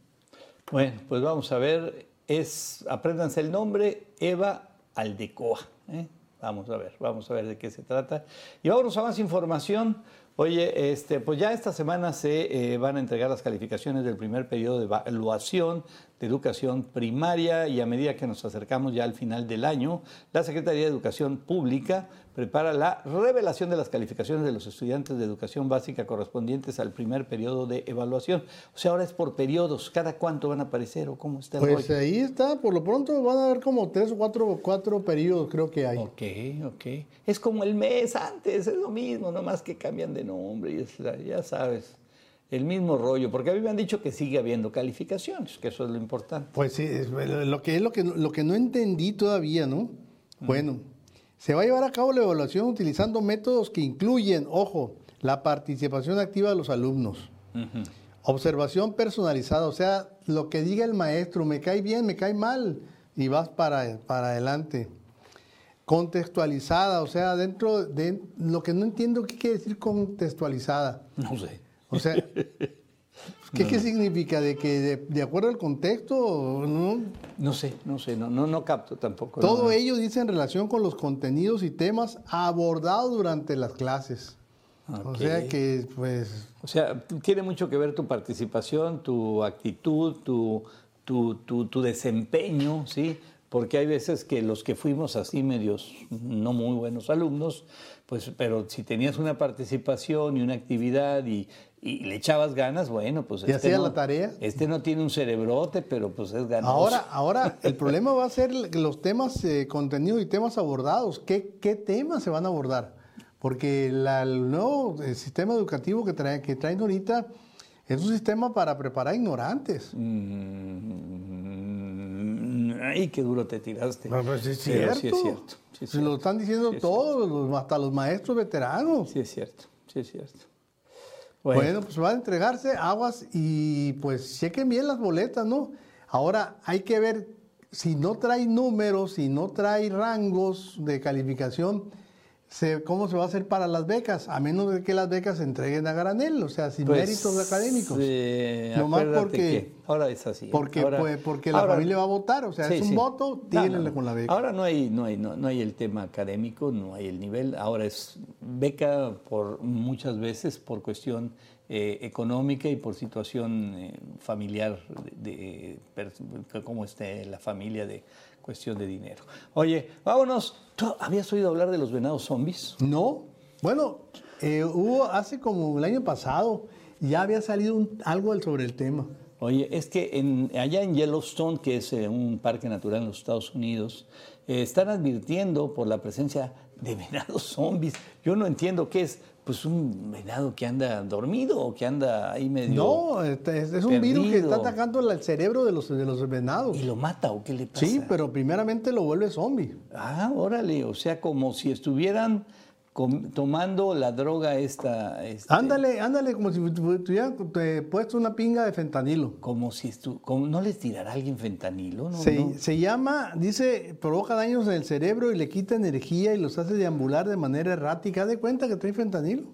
[SPEAKER 2] Bueno, pues vamos a ver. Es, apréndanse el nombre, Eva Aldecoa. ¿eh? Vamos a ver, vamos a ver de qué se trata. Y vámonos a más información. Oye, este, pues ya esta semana se eh, van a entregar las calificaciones del primer periodo de evaluación de educación primaria y a medida que nos acercamos ya al final del año, la Secretaría de Educación Pública prepara la revelación de las calificaciones de los estudiantes de educación básica correspondientes al primer periodo de evaluación. O sea, ahora es por periodos. ¿Cada cuánto van a aparecer o cómo está el
[SPEAKER 3] Pues
[SPEAKER 2] rollo?
[SPEAKER 3] ahí está, por lo pronto van a haber como tres o cuatro, cuatro periodos, creo que hay.
[SPEAKER 2] Ok, ok. Es como el mes antes, es lo mismo, nomás que cambian de nombre, y ya sabes, el mismo rollo, porque a mí me han dicho que sigue habiendo calificaciones, que eso es lo importante.
[SPEAKER 3] Pues sí, es lo que es lo que, lo que no entendí todavía, ¿no? Bueno, se va a llevar a cabo la evaluación utilizando métodos que incluyen, ojo, la participación activa de los alumnos, observación personalizada, o sea, lo que diga el maestro, me cae bien, me cae mal, y vas para, para adelante. Contextualizada, o sea, dentro de lo que no entiendo qué quiere decir contextualizada.
[SPEAKER 2] No sé.
[SPEAKER 3] O sea, ¿qué, qué significa? ¿De que de, de acuerdo al contexto? ¿no?
[SPEAKER 2] No sé, no sé, no, no, no capto tampoco.
[SPEAKER 3] Todo
[SPEAKER 2] no,
[SPEAKER 3] ello dice en relación con los contenidos y temas abordados durante las clases. O sea que, pues,
[SPEAKER 2] O sea, tiene mucho que ver tu participación, tu actitud, tu, tu, tu, tu desempeño, ¿sí? Porque hay veces que los que fuimos así medios no muy buenos alumnos, pues, pero si tenías una participación y una actividad y, y le echabas ganas, bueno, pues...
[SPEAKER 3] ¿Y hacía
[SPEAKER 2] no,
[SPEAKER 3] la tarea?
[SPEAKER 2] Este no tiene un cerebrote, pero pues es ganoso.
[SPEAKER 3] ahora, ahora (laughs) el problema va a ser los temas, eh, contenidos y temas abordados. ¿Qué, qué temas se van a abordar? Porque la- el nuevo eh, sistema educativo que, trae, que traen ahorita es un sistema para preparar ignorantes.
[SPEAKER 2] Mm, ay, qué duro te tiraste.
[SPEAKER 3] No, pues, es
[SPEAKER 2] Pero sí es
[SPEAKER 3] cierto.
[SPEAKER 2] sí es
[SPEAKER 3] lo están diciendo
[SPEAKER 2] Sí es
[SPEAKER 3] todos, los- hasta los maestros veteranos.
[SPEAKER 2] Sí es cierto, sí es cierto.
[SPEAKER 3] Bueno. pues va a entregarse aguas y pues chequen bien las boletas, ¿no? Ahora hay que ver si no trae números, si no trae rangos de calificación, se- cómo se va a hacer para las becas, a menos de que las becas se entreguen a granel, o sea, sin
[SPEAKER 2] Pues,
[SPEAKER 3] méritos académicos.
[SPEAKER 2] eh,
[SPEAKER 3] Nomás
[SPEAKER 2] acuérdate
[SPEAKER 3] porque-
[SPEAKER 2] que ahora es así. ¿eh?
[SPEAKER 3] Porque,
[SPEAKER 2] Ahora-
[SPEAKER 3] pues, porque la
[SPEAKER 2] ahora-
[SPEAKER 3] familia va a votar, o sea,
[SPEAKER 2] Sí,
[SPEAKER 3] es un
[SPEAKER 2] sí.
[SPEAKER 3] voto,
[SPEAKER 2] No,
[SPEAKER 3] tírenle
[SPEAKER 2] no, no.
[SPEAKER 3] con la beca.
[SPEAKER 2] Ahora no hay, no, hay, no, no hay el tema académico, no hay el nivel. Ahora es beca por muchas veces por cuestión eh, económica y por situación eh, familiar, de, de cómo esté la familia, de cuestión de dinero. Oye, vámonos. ¿Tú habías oído hablar de los venados zombies?
[SPEAKER 3] No, bueno, eh, hubo hace como el año pasado, ya había salido un- algo sobre el tema.
[SPEAKER 2] Oye, es que en- allá en Yellowstone, que es eh, un parque natural en los Estados Unidos, eh, están advirtiendo por la presencia de (laughs) venados zombies. Yo no entiendo qué es, pues un venado que anda dormido o que anda ahí medio...
[SPEAKER 3] No, este, es, es un virus que está atacando el cerebro de los, de los venados.
[SPEAKER 2] ¿Y lo mata o qué le pasa?
[SPEAKER 3] Sí, pero primeramente lo vuelve zombie.
[SPEAKER 2] Ah, órale, o sea, como si estuvieran tomando la droga esta... este,
[SPEAKER 3] Ándale, ándale, como si tu- tuvieran te puesto una pinga de fentanilo.
[SPEAKER 2] Como si estu como, ¿No les tirará alguien fentanilo? No,
[SPEAKER 3] Se,
[SPEAKER 2] no.
[SPEAKER 3] se llama, dice, provoca daños en el cerebro y le quita energía y los hace deambular de manera errática. Haz de cuenta que trae fentanilo.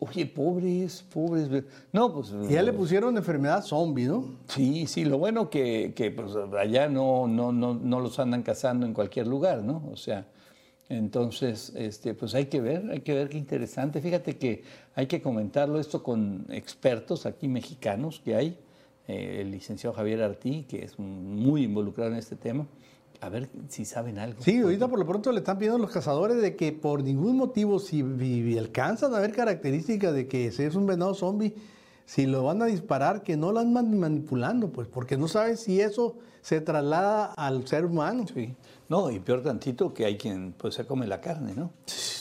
[SPEAKER 2] Oye, pobres, pobres. No, pues...
[SPEAKER 3] Y ya le pusieron enfermedad zombie, ¿no?
[SPEAKER 2] Sí, sí, lo bueno que, que pues, allá no, no, no, no los andan cazando en cualquier lugar, ¿no? O sea, entonces, este, pues hay que ver, hay que ver qué interesante. Fíjate que hay que comentarlo esto con expertos aquí mexicanos que hay, eh, el licenciado Javier Artí, que es muy involucrado en este tema, a ver si saben algo.
[SPEAKER 3] Sí, ahorita por lo pronto le están pidiendo a los cazadores de que por ningún motivo, si vi- alcanzan a ver características de que ese es un venado zombie, si lo van a disparar, que no lo andan manipulando, pues, porque no saben si eso se traslada al ser humano.
[SPEAKER 2] Sí. No, y peor tantito que hay quien pues se come la carne, ¿no?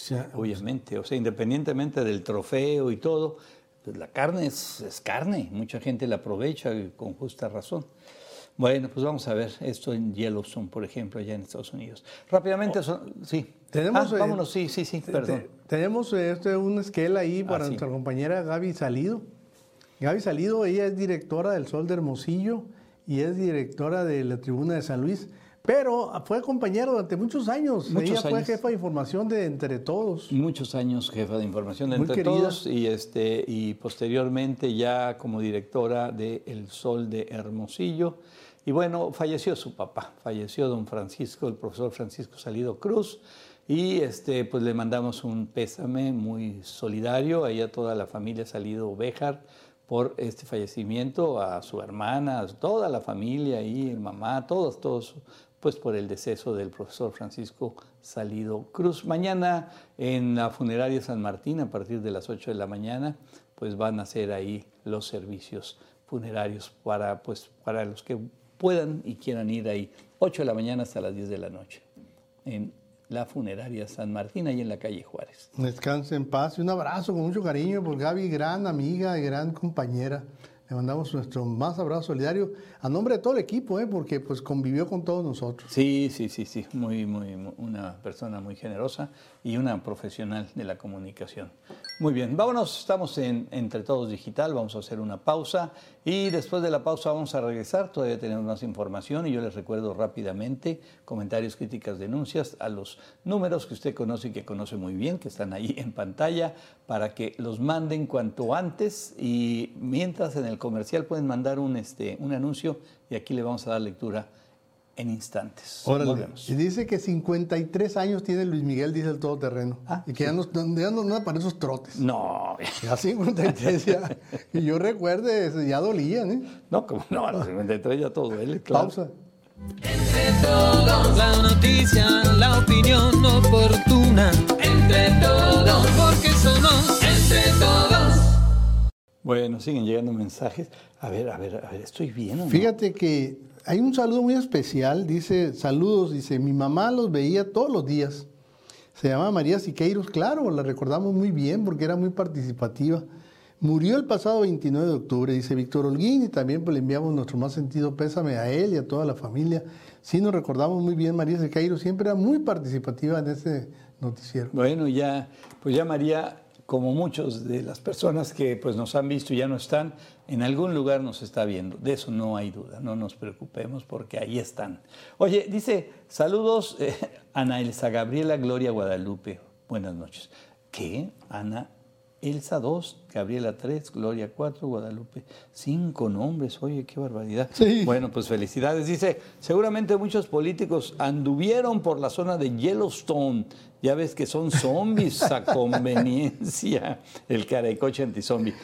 [SPEAKER 3] Ya,
[SPEAKER 2] Obviamente, o sea, independientemente del trofeo y todo, pues la carne es, es carne, mucha gente la aprovecha con justa razón. Bueno, pues vamos a ver esto en Yellowstone, por ejemplo, allá en Estados Unidos. Rápidamente, son- sí.
[SPEAKER 3] Tenemos,
[SPEAKER 2] Ah,
[SPEAKER 3] eh,
[SPEAKER 2] vámonos, sí, sí, sí, perdón.
[SPEAKER 3] Te- tenemos eh, este, un esquel ahí para
[SPEAKER 2] Ah, sí.
[SPEAKER 3] nuestra compañera Gaby Salido. Gaby Salido, ella es directora del Sol de Hermosillo y es directora de la Tribuna de San Luis, pero fue compañera durante muchos años.
[SPEAKER 2] Muchos
[SPEAKER 3] ella fue
[SPEAKER 2] años.
[SPEAKER 3] jefa de información de Entre Todos.
[SPEAKER 2] Muchos años jefa de información de
[SPEAKER 3] Muy
[SPEAKER 2] Entre
[SPEAKER 3] querida.
[SPEAKER 2] Todos y, este, y posteriormente ya como directora de El Sol de Hermosillo. Y bueno, falleció su papá, falleció don Francisco, el profesor Francisco Salido Cruz. Y este, pues le mandamos un pésame muy solidario ahí a toda la familia Salido Béjar por este fallecimiento, a su hermana, a toda la familia y mamá, todos, todos, pues por el deceso del profesor Francisco Salido Cruz. Mañana en la funeraria San Martín, a partir de las 8 de la mañana, pues van a ser ahí los servicios funerarios para, pues, para los que puedan y quieran ir ahí, 8 de la mañana hasta las 10 de la noche, en la funeraria San Martín, ahí en la calle Juárez.
[SPEAKER 3] Descanse en paz y un abrazo con mucho cariño por Gaby, gran amiga y gran compañera. Le mandamos nuestro más abrazo solidario a nombre de todo el equipo, ¿eh? porque pues convivió con todos nosotros.
[SPEAKER 2] Sí, sí, sí, sí, muy, muy, mu- una persona muy generosa y una profesional de la comunicación. Muy bien, vámonos, estamos en Entre Todos Digital, vamos a hacer una pausa y después de la pausa vamos a regresar, todavía tenemos más información y yo les recuerdo rápidamente comentarios, críticas, denuncias a los números que usted conoce y que conoce muy bien, que están ahí en pantalla, para que los manden cuanto antes. Y mientras en el comercial pueden mandar un, este, un anuncio y aquí le vamos a dar lectura en instantes.
[SPEAKER 3] Órale. Y dice que 53 años tiene Luis Miguel, dice el todoterreno.
[SPEAKER 2] Ah,
[SPEAKER 3] y que ya, no, ya no anda para esos trotes.
[SPEAKER 2] No,
[SPEAKER 3] Ya 53 ya. Y yo recuerde, ya dolían, ¿eh?
[SPEAKER 2] no, como no, a los 53 ya todo duele, claro.
[SPEAKER 3] Pausa.
[SPEAKER 1] Entre todos, la noticia, la opinión oportuna. Entre todos, porque somos entre todos.
[SPEAKER 2] Bueno, siguen llegando mensajes. A ver, a ver, a ver, ¿estoy bien no?
[SPEAKER 3] Fíjate que hay un saludo muy especial, dice, saludos, dice, mi mamá los veía todos los días. Se llama María Siqueiros, claro, la recordamos muy bien porque era muy participativa. Murió el pasado 29 de octubre, dice Víctor Holguín, y también pues, le enviamos nuestro más sentido pésame a él y a toda la familia. Sí nos recordamos muy bien, María Siqueiros siempre era muy participativa en ese noticiero.
[SPEAKER 2] Bueno, ya, pues ya María, como muchos de las personas que pues nos han visto y ya no están, en algún lugar nos está viendo. De eso no hay duda, no nos preocupemos porque ahí están. Oye, dice, saludos, eh, Ana Elsa Gabriela Gloria Guadalupe. Buenas noches. ¿Qué? Ana Elsa 2, Gabriela 3, Gloria 4, Guadalupe. Cinco nombres, oye, qué barbaridad.
[SPEAKER 3] Sí.
[SPEAKER 2] Bueno, pues felicidades. Dice, seguramente muchos políticos anduvieron por la zona de Yellowstone. Ya ves que son zombies a (laughs) conveniencia. El caraicoche antizombie.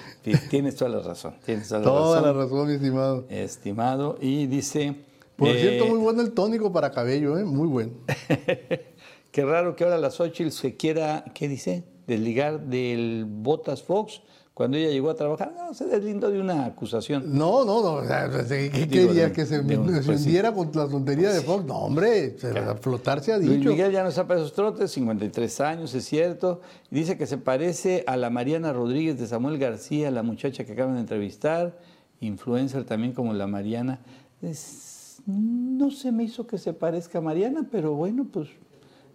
[SPEAKER 2] Tienes toda la razón. Tienes toda la
[SPEAKER 3] Toda la
[SPEAKER 2] razón.
[SPEAKER 3] razón, mi estimado.
[SPEAKER 2] Estimado. Y dice...
[SPEAKER 3] Por
[SPEAKER 2] eh,
[SPEAKER 3] cierto, muy bueno el tónico para cabello, ¿eh? muy bueno. (laughs)
[SPEAKER 2] Qué raro que ahora la Xochitl se quiera, ¿qué dice? Desligar del Botas Fox cuando ella llegó a trabajar. No, se deslindó de una acusación.
[SPEAKER 3] No, no, no. ¿Qué
[SPEAKER 2] Digo,
[SPEAKER 3] quería?
[SPEAKER 2] de-
[SPEAKER 3] ¿Que se, se
[SPEAKER 2] pues sí.
[SPEAKER 3] hundiera con la tontería de Fox? No, hombre, se- a flotar se ha
[SPEAKER 2] Luis
[SPEAKER 3] dicho.
[SPEAKER 2] Miguel ya no está para esos trotes, 53 años, es cierto. Dice que se parece a la Mariana Rodríguez de Samuel García, la muchacha que acaban de entrevistar, influencer también como la Mariana. Es- no se me hizo que se parezca a Mariana, pero bueno, pues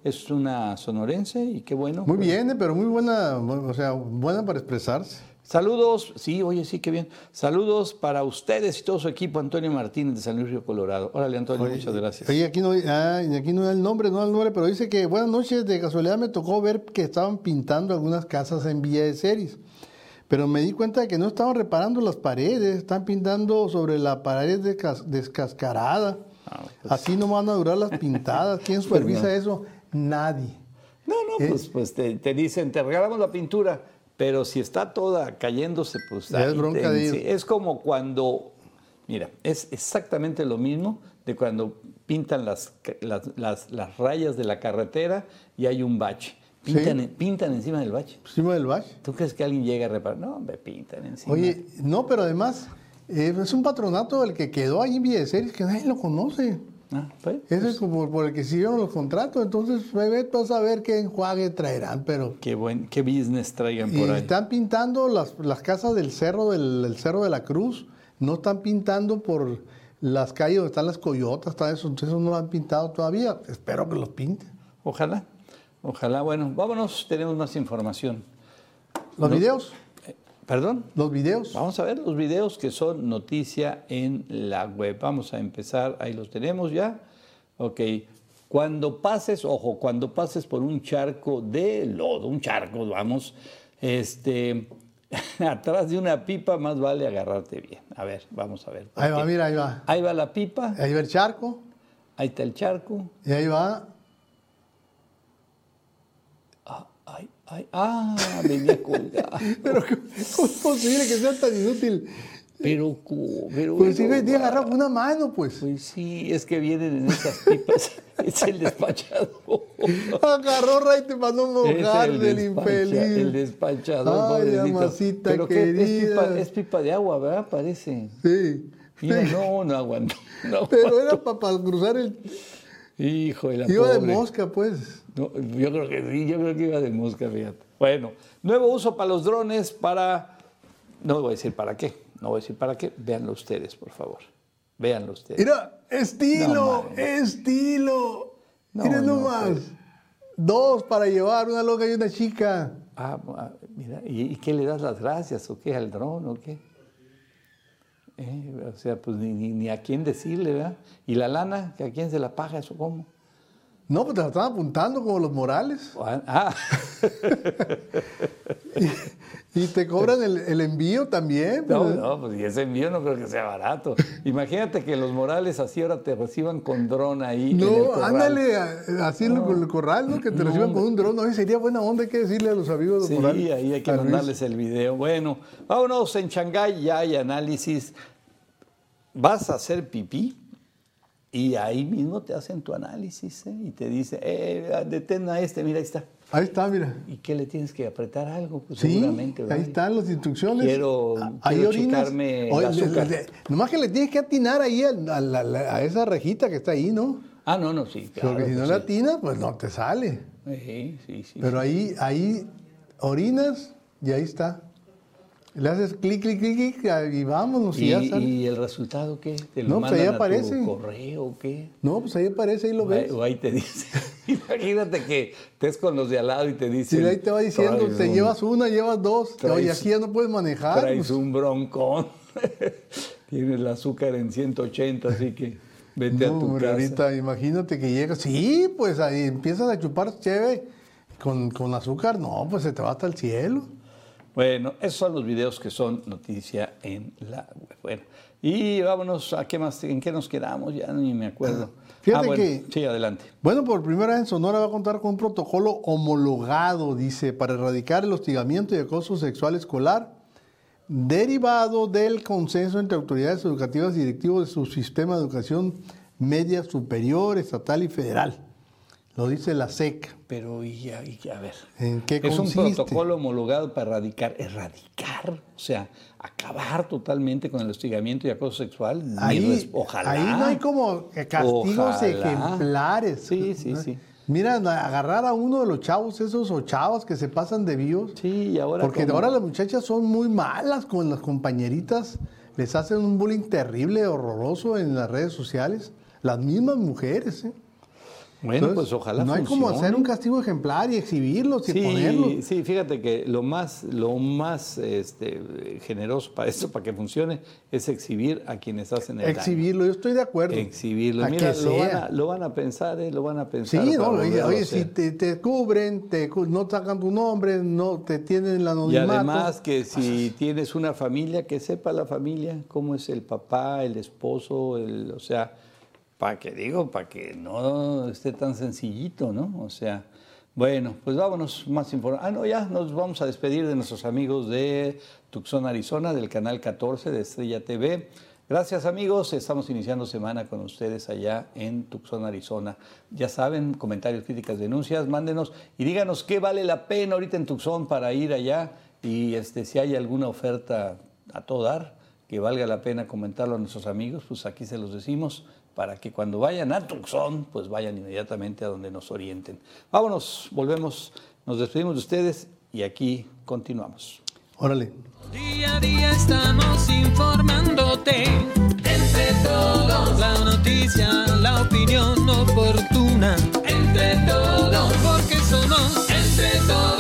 [SPEAKER 2] es una sonorense y qué bueno.
[SPEAKER 3] Muy
[SPEAKER 2] pues.
[SPEAKER 3] bien, pero muy buena, o sea, buena para expresarse.
[SPEAKER 2] Saludos, sí, oye, sí, qué bien. Saludos para ustedes y todo su equipo, Antonio Martínez de San Luis Río Colorado. Órale, Antonio, muchas gracias.
[SPEAKER 3] Oye, aquí no, ah, aquí no da el nombre, no da el nombre, pero dice que buenas noches, de casualidad me tocó ver que estaban pintando algunas casas en Villa de Ceris. Pero me di cuenta de que no estaban reparando las paredes, están pintando sobre la pared descas- descascarada.
[SPEAKER 2] Ah, pues.
[SPEAKER 3] Así no van a durar las pintadas. ¿Quién (laughs) supervisa
[SPEAKER 2] no.
[SPEAKER 3] eso? Nadie.
[SPEAKER 2] No, no, pues, pues te, te dicen, te regalamos la pintura, pero si está toda cayéndose, pues
[SPEAKER 3] Ya es bronca de ellos.
[SPEAKER 2] Es como cuando, mira, es exactamente lo mismo de cuando pintan las, las, las- las rayas de la carretera y hay un bache. Pintan,
[SPEAKER 3] Sí.
[SPEAKER 2] pintan encima del bache.
[SPEAKER 3] Encima del bache.
[SPEAKER 2] ¿Tú crees que alguien llega a reparar? No, hombre, pintan encima.
[SPEAKER 3] Oye, no, pero además eh, es un patronato el que quedó ahí en Villa de Ceres que nadie lo conoce.
[SPEAKER 2] Ah, pues,
[SPEAKER 3] Ese es como por el que siguieron los contratos. Entonces, bebé, vas a ver qué enjuague traerán, pero...
[SPEAKER 2] Qué buen, qué business traigan
[SPEAKER 3] Y
[SPEAKER 2] por ahí.
[SPEAKER 3] están pintando las, las casas del cerro del, del cerro de la Cruz. No están pintando por las calles donde están las coyotas, está eso. Entonces, eso no lo han pintado todavía. Espero que los pinten.
[SPEAKER 2] Ojalá, ojalá. Bueno, vámonos, tenemos más información.
[SPEAKER 3] Los
[SPEAKER 2] No.
[SPEAKER 3] videos,
[SPEAKER 2] ¿Perdón?
[SPEAKER 3] los videos.
[SPEAKER 2] Vamos a ver los videos que son noticia en la web. Vamos a empezar, ahí los tenemos ya. Ok. Cuando pases, ojo, cuando pases por un charco de lodo, un charco, vamos, este, (laughs) atrás de una pipa, más vale agarrarte bien. A ver, vamos a ver.
[SPEAKER 3] Ahí va, mira, ahí va.
[SPEAKER 2] Ahí va la pipa,
[SPEAKER 3] Ahí va el charco
[SPEAKER 2] ahí está el charco.
[SPEAKER 3] y ahí va.
[SPEAKER 2] Ah, ay, ah, venía colgado. (laughs)
[SPEAKER 3] Pero ¿cómo es posible que sea tan inútil?
[SPEAKER 2] Pero, pero
[SPEAKER 3] Pues me tiene agarrado con una mano, pues.
[SPEAKER 2] Pues sí, es que vienen en esas pipas. (laughs) es el despachador.
[SPEAKER 3] Agarró Ray te mandó mojar
[SPEAKER 2] el
[SPEAKER 3] del infeliz.
[SPEAKER 2] El despachador,
[SPEAKER 3] Ay,
[SPEAKER 2] Pero que es
[SPEAKER 3] querida.
[SPEAKER 2] pipa, es pipa de agua, ¿verdad? Parece.
[SPEAKER 3] Sí.
[SPEAKER 2] Mira, no, no aguantó. No
[SPEAKER 3] Pero era para cruzar el.
[SPEAKER 2] Hijo de la
[SPEAKER 3] Iba de mosca, pues.
[SPEAKER 2] No, yo creo que sí, yo creo que iba de mosca, fíjate. Bueno, nuevo uso para los drones para... No voy a decir para qué, no voy a decir para qué. Véanlo ustedes, por favor. Véanlo ustedes.
[SPEAKER 3] Mira, estilo,
[SPEAKER 2] No,
[SPEAKER 3] estilo.
[SPEAKER 2] No,
[SPEAKER 3] Mira
[SPEAKER 2] no,
[SPEAKER 3] nomás.
[SPEAKER 2] pues.
[SPEAKER 3] Dos para llevar, una loca y una chica.
[SPEAKER 2] Ah, ah, mira, ¿y, y qué le das las gracias o qué al dron o qué? Eh, o sea, pues ni, ni- ni a quién decirle, ¿verdad? ¿Y la lana? ¿Que ¿A quién se la paga eso cómo?
[SPEAKER 3] No, pues te lo están apuntando como los Morales.
[SPEAKER 2] Ah, (laughs)
[SPEAKER 3] y, te cobran el, el envío también.
[SPEAKER 2] no,
[SPEAKER 3] pues.
[SPEAKER 2] no, pues y ese envío no creo que sea barato. Imagínate que los Morales así ahora te reciban con dron ahí. en el
[SPEAKER 3] No,
[SPEAKER 2] corral.
[SPEAKER 3] ándale, así el- con el corral, ¿no? Que te
[SPEAKER 2] No,
[SPEAKER 3] reciban con un dron. Oye, sería buena onda, hay que decirle a los amigos de
[SPEAKER 2] Sí,
[SPEAKER 3] Morales.
[SPEAKER 2] ahí hay que
[SPEAKER 3] Luis.
[SPEAKER 2] mandarles el video. Bueno, vámonos, en Shanghái ya hay análisis. Vas a hacer pipí y ahí mismo te hacen tu análisis ¿eh? y te dice, eh, detén a este, mira, ahí está.
[SPEAKER 3] Ahí está, mira.
[SPEAKER 2] ¿Y qué le tienes que apretar algo? Pues
[SPEAKER 3] Sí,
[SPEAKER 2] seguramente.
[SPEAKER 3] ahí
[SPEAKER 2] ¿verdad?
[SPEAKER 3] están las instrucciones.
[SPEAKER 2] Quiero-
[SPEAKER 3] Ah,
[SPEAKER 2] checarme el azúcar.
[SPEAKER 3] le- le- nomás que le tienes que atinar ahí a, la- la- a esa rejita que está ahí, ¿no?
[SPEAKER 2] Ah, no, no, sí. claro
[SPEAKER 3] Porque si no
[SPEAKER 2] sí.
[SPEAKER 3] le atinas, pues no te sale.
[SPEAKER 2] Sí, sí, sí.
[SPEAKER 3] Pero ahí, ahí orinas y ahí está. Le haces clic, clic, clic, clic y vámonos y,
[SPEAKER 2] ¿Y,
[SPEAKER 3] ya sale.
[SPEAKER 2] y el resultado qué? ¿Te lo
[SPEAKER 3] No, pues ahí aparece.
[SPEAKER 2] correo o qué?
[SPEAKER 3] No, pues ahí aparece, ahí lo
[SPEAKER 2] O ahí-
[SPEAKER 3] ves.
[SPEAKER 2] O ahí te dice. (laughs) Imagínate que estés con los de al lado y te dicen.
[SPEAKER 3] Si ahí te va diciendo,
[SPEAKER 2] "Traes
[SPEAKER 3] te
[SPEAKER 2] un-
[SPEAKER 3] llevas una, llevas dos.
[SPEAKER 2] traes-
[SPEAKER 3] Oye, aquí ya no puedes manejar.
[SPEAKER 2] Traes
[SPEAKER 3] pues.
[SPEAKER 2] un broncón. (laughs) Tienes el azúcar en 180, así que vete a tu
[SPEAKER 3] hombre,
[SPEAKER 2] casa.
[SPEAKER 3] ahorita imagínate que llegas. Sí, pues ahí empiezas a chupar chévere con, con azúcar. No, pues se te va hasta el cielo.
[SPEAKER 2] Bueno, esos son los videos que son noticia en la web. Bueno, y vámonos, ¿a qué más? ¿En qué nos quedamos? Ya ni me acuerdo.
[SPEAKER 3] Fíjate
[SPEAKER 2] ah, bueno,
[SPEAKER 3] que-
[SPEAKER 2] Sí, adelante.
[SPEAKER 3] Bueno, por primera vez en Sonora va a contar con un protocolo homologado, dice, para erradicar el hostigamiento y acoso sexual escolar, derivado del consenso entre autoridades educativas y directivos de su sistema de educación media superior, estatal y federal. Lo dice la SEC.
[SPEAKER 2] Pero, y, a- y a ver.
[SPEAKER 3] ¿En qué
[SPEAKER 2] es
[SPEAKER 3] consiste?
[SPEAKER 2] un protocolo homologado para erradicar, erradicar, o sea, acabar totalmente con el hostigamiento y acoso sexual.
[SPEAKER 3] Ahí,
[SPEAKER 2] ojalá.
[SPEAKER 3] ahí no hay como castigos
[SPEAKER 2] Ojalá.
[SPEAKER 3] ejemplares.
[SPEAKER 2] Sí, sí, sí.
[SPEAKER 3] Mira, agarrar a uno de los chavos, esos o chavas que se pasan de vivos.
[SPEAKER 2] Sí, y ahora.
[SPEAKER 3] Porque ahora las muchachas son muy malas con las compañeritas, les hacen un bullying terrible, horroroso en las redes sociales, las mismas mujeres. ¿eh?
[SPEAKER 2] Bueno,
[SPEAKER 3] Entonces,
[SPEAKER 2] pues ojalá.
[SPEAKER 3] No hay como hacer un castigo ejemplar y exhibirlos y ponerlos.
[SPEAKER 2] Sí, sí, fíjate que lo más, lo más este, generoso para esto, para que funcione, es exhibir a quienes hacen el daño.
[SPEAKER 3] Exhibirlo, yo estoy de acuerdo.
[SPEAKER 2] Exhibirlo.
[SPEAKER 3] A
[SPEAKER 2] Mira, lo van, a, lo van a pensar, ¿eh? Lo van a pensar.
[SPEAKER 3] Sí, no, oye, si te, te cubren, te, no sacan tu nombre, no te tienen la
[SPEAKER 2] Y
[SPEAKER 3] anonimato.
[SPEAKER 2] además que si (laughs) tienes una familia, que sepa la familia cómo es el papá, el esposo, el, o sea, para que digo, para que no esté tan sencillito, ¿no? O sea, bueno, pues vámonos más información. Ah, no, ya nos vamos a despedir de nuestros amigos de Tucson, Arizona, del canal 14 de Estrella TV. Gracias amigos, estamos iniciando semana con ustedes allá en Tucson, Arizona. Ya saben, comentarios, críticas, denuncias, mándenos y díganos qué vale la pena ahorita en Tucson para ir allá y este, si hay alguna oferta a todo dar que valga la pena comentarlo a nuestros amigos, pues aquí se los decimos para que cuando vayan a Tucson, pues vayan inmediatamente a donde nos orienten. Vámonos, volvemos, nos despedimos de ustedes y aquí continuamos.
[SPEAKER 3] Órale.
[SPEAKER 1] Día a día estamos informándote. Entre todos. La noticia, la opinión oportuna. Entre todos. Porque somos. Entre todos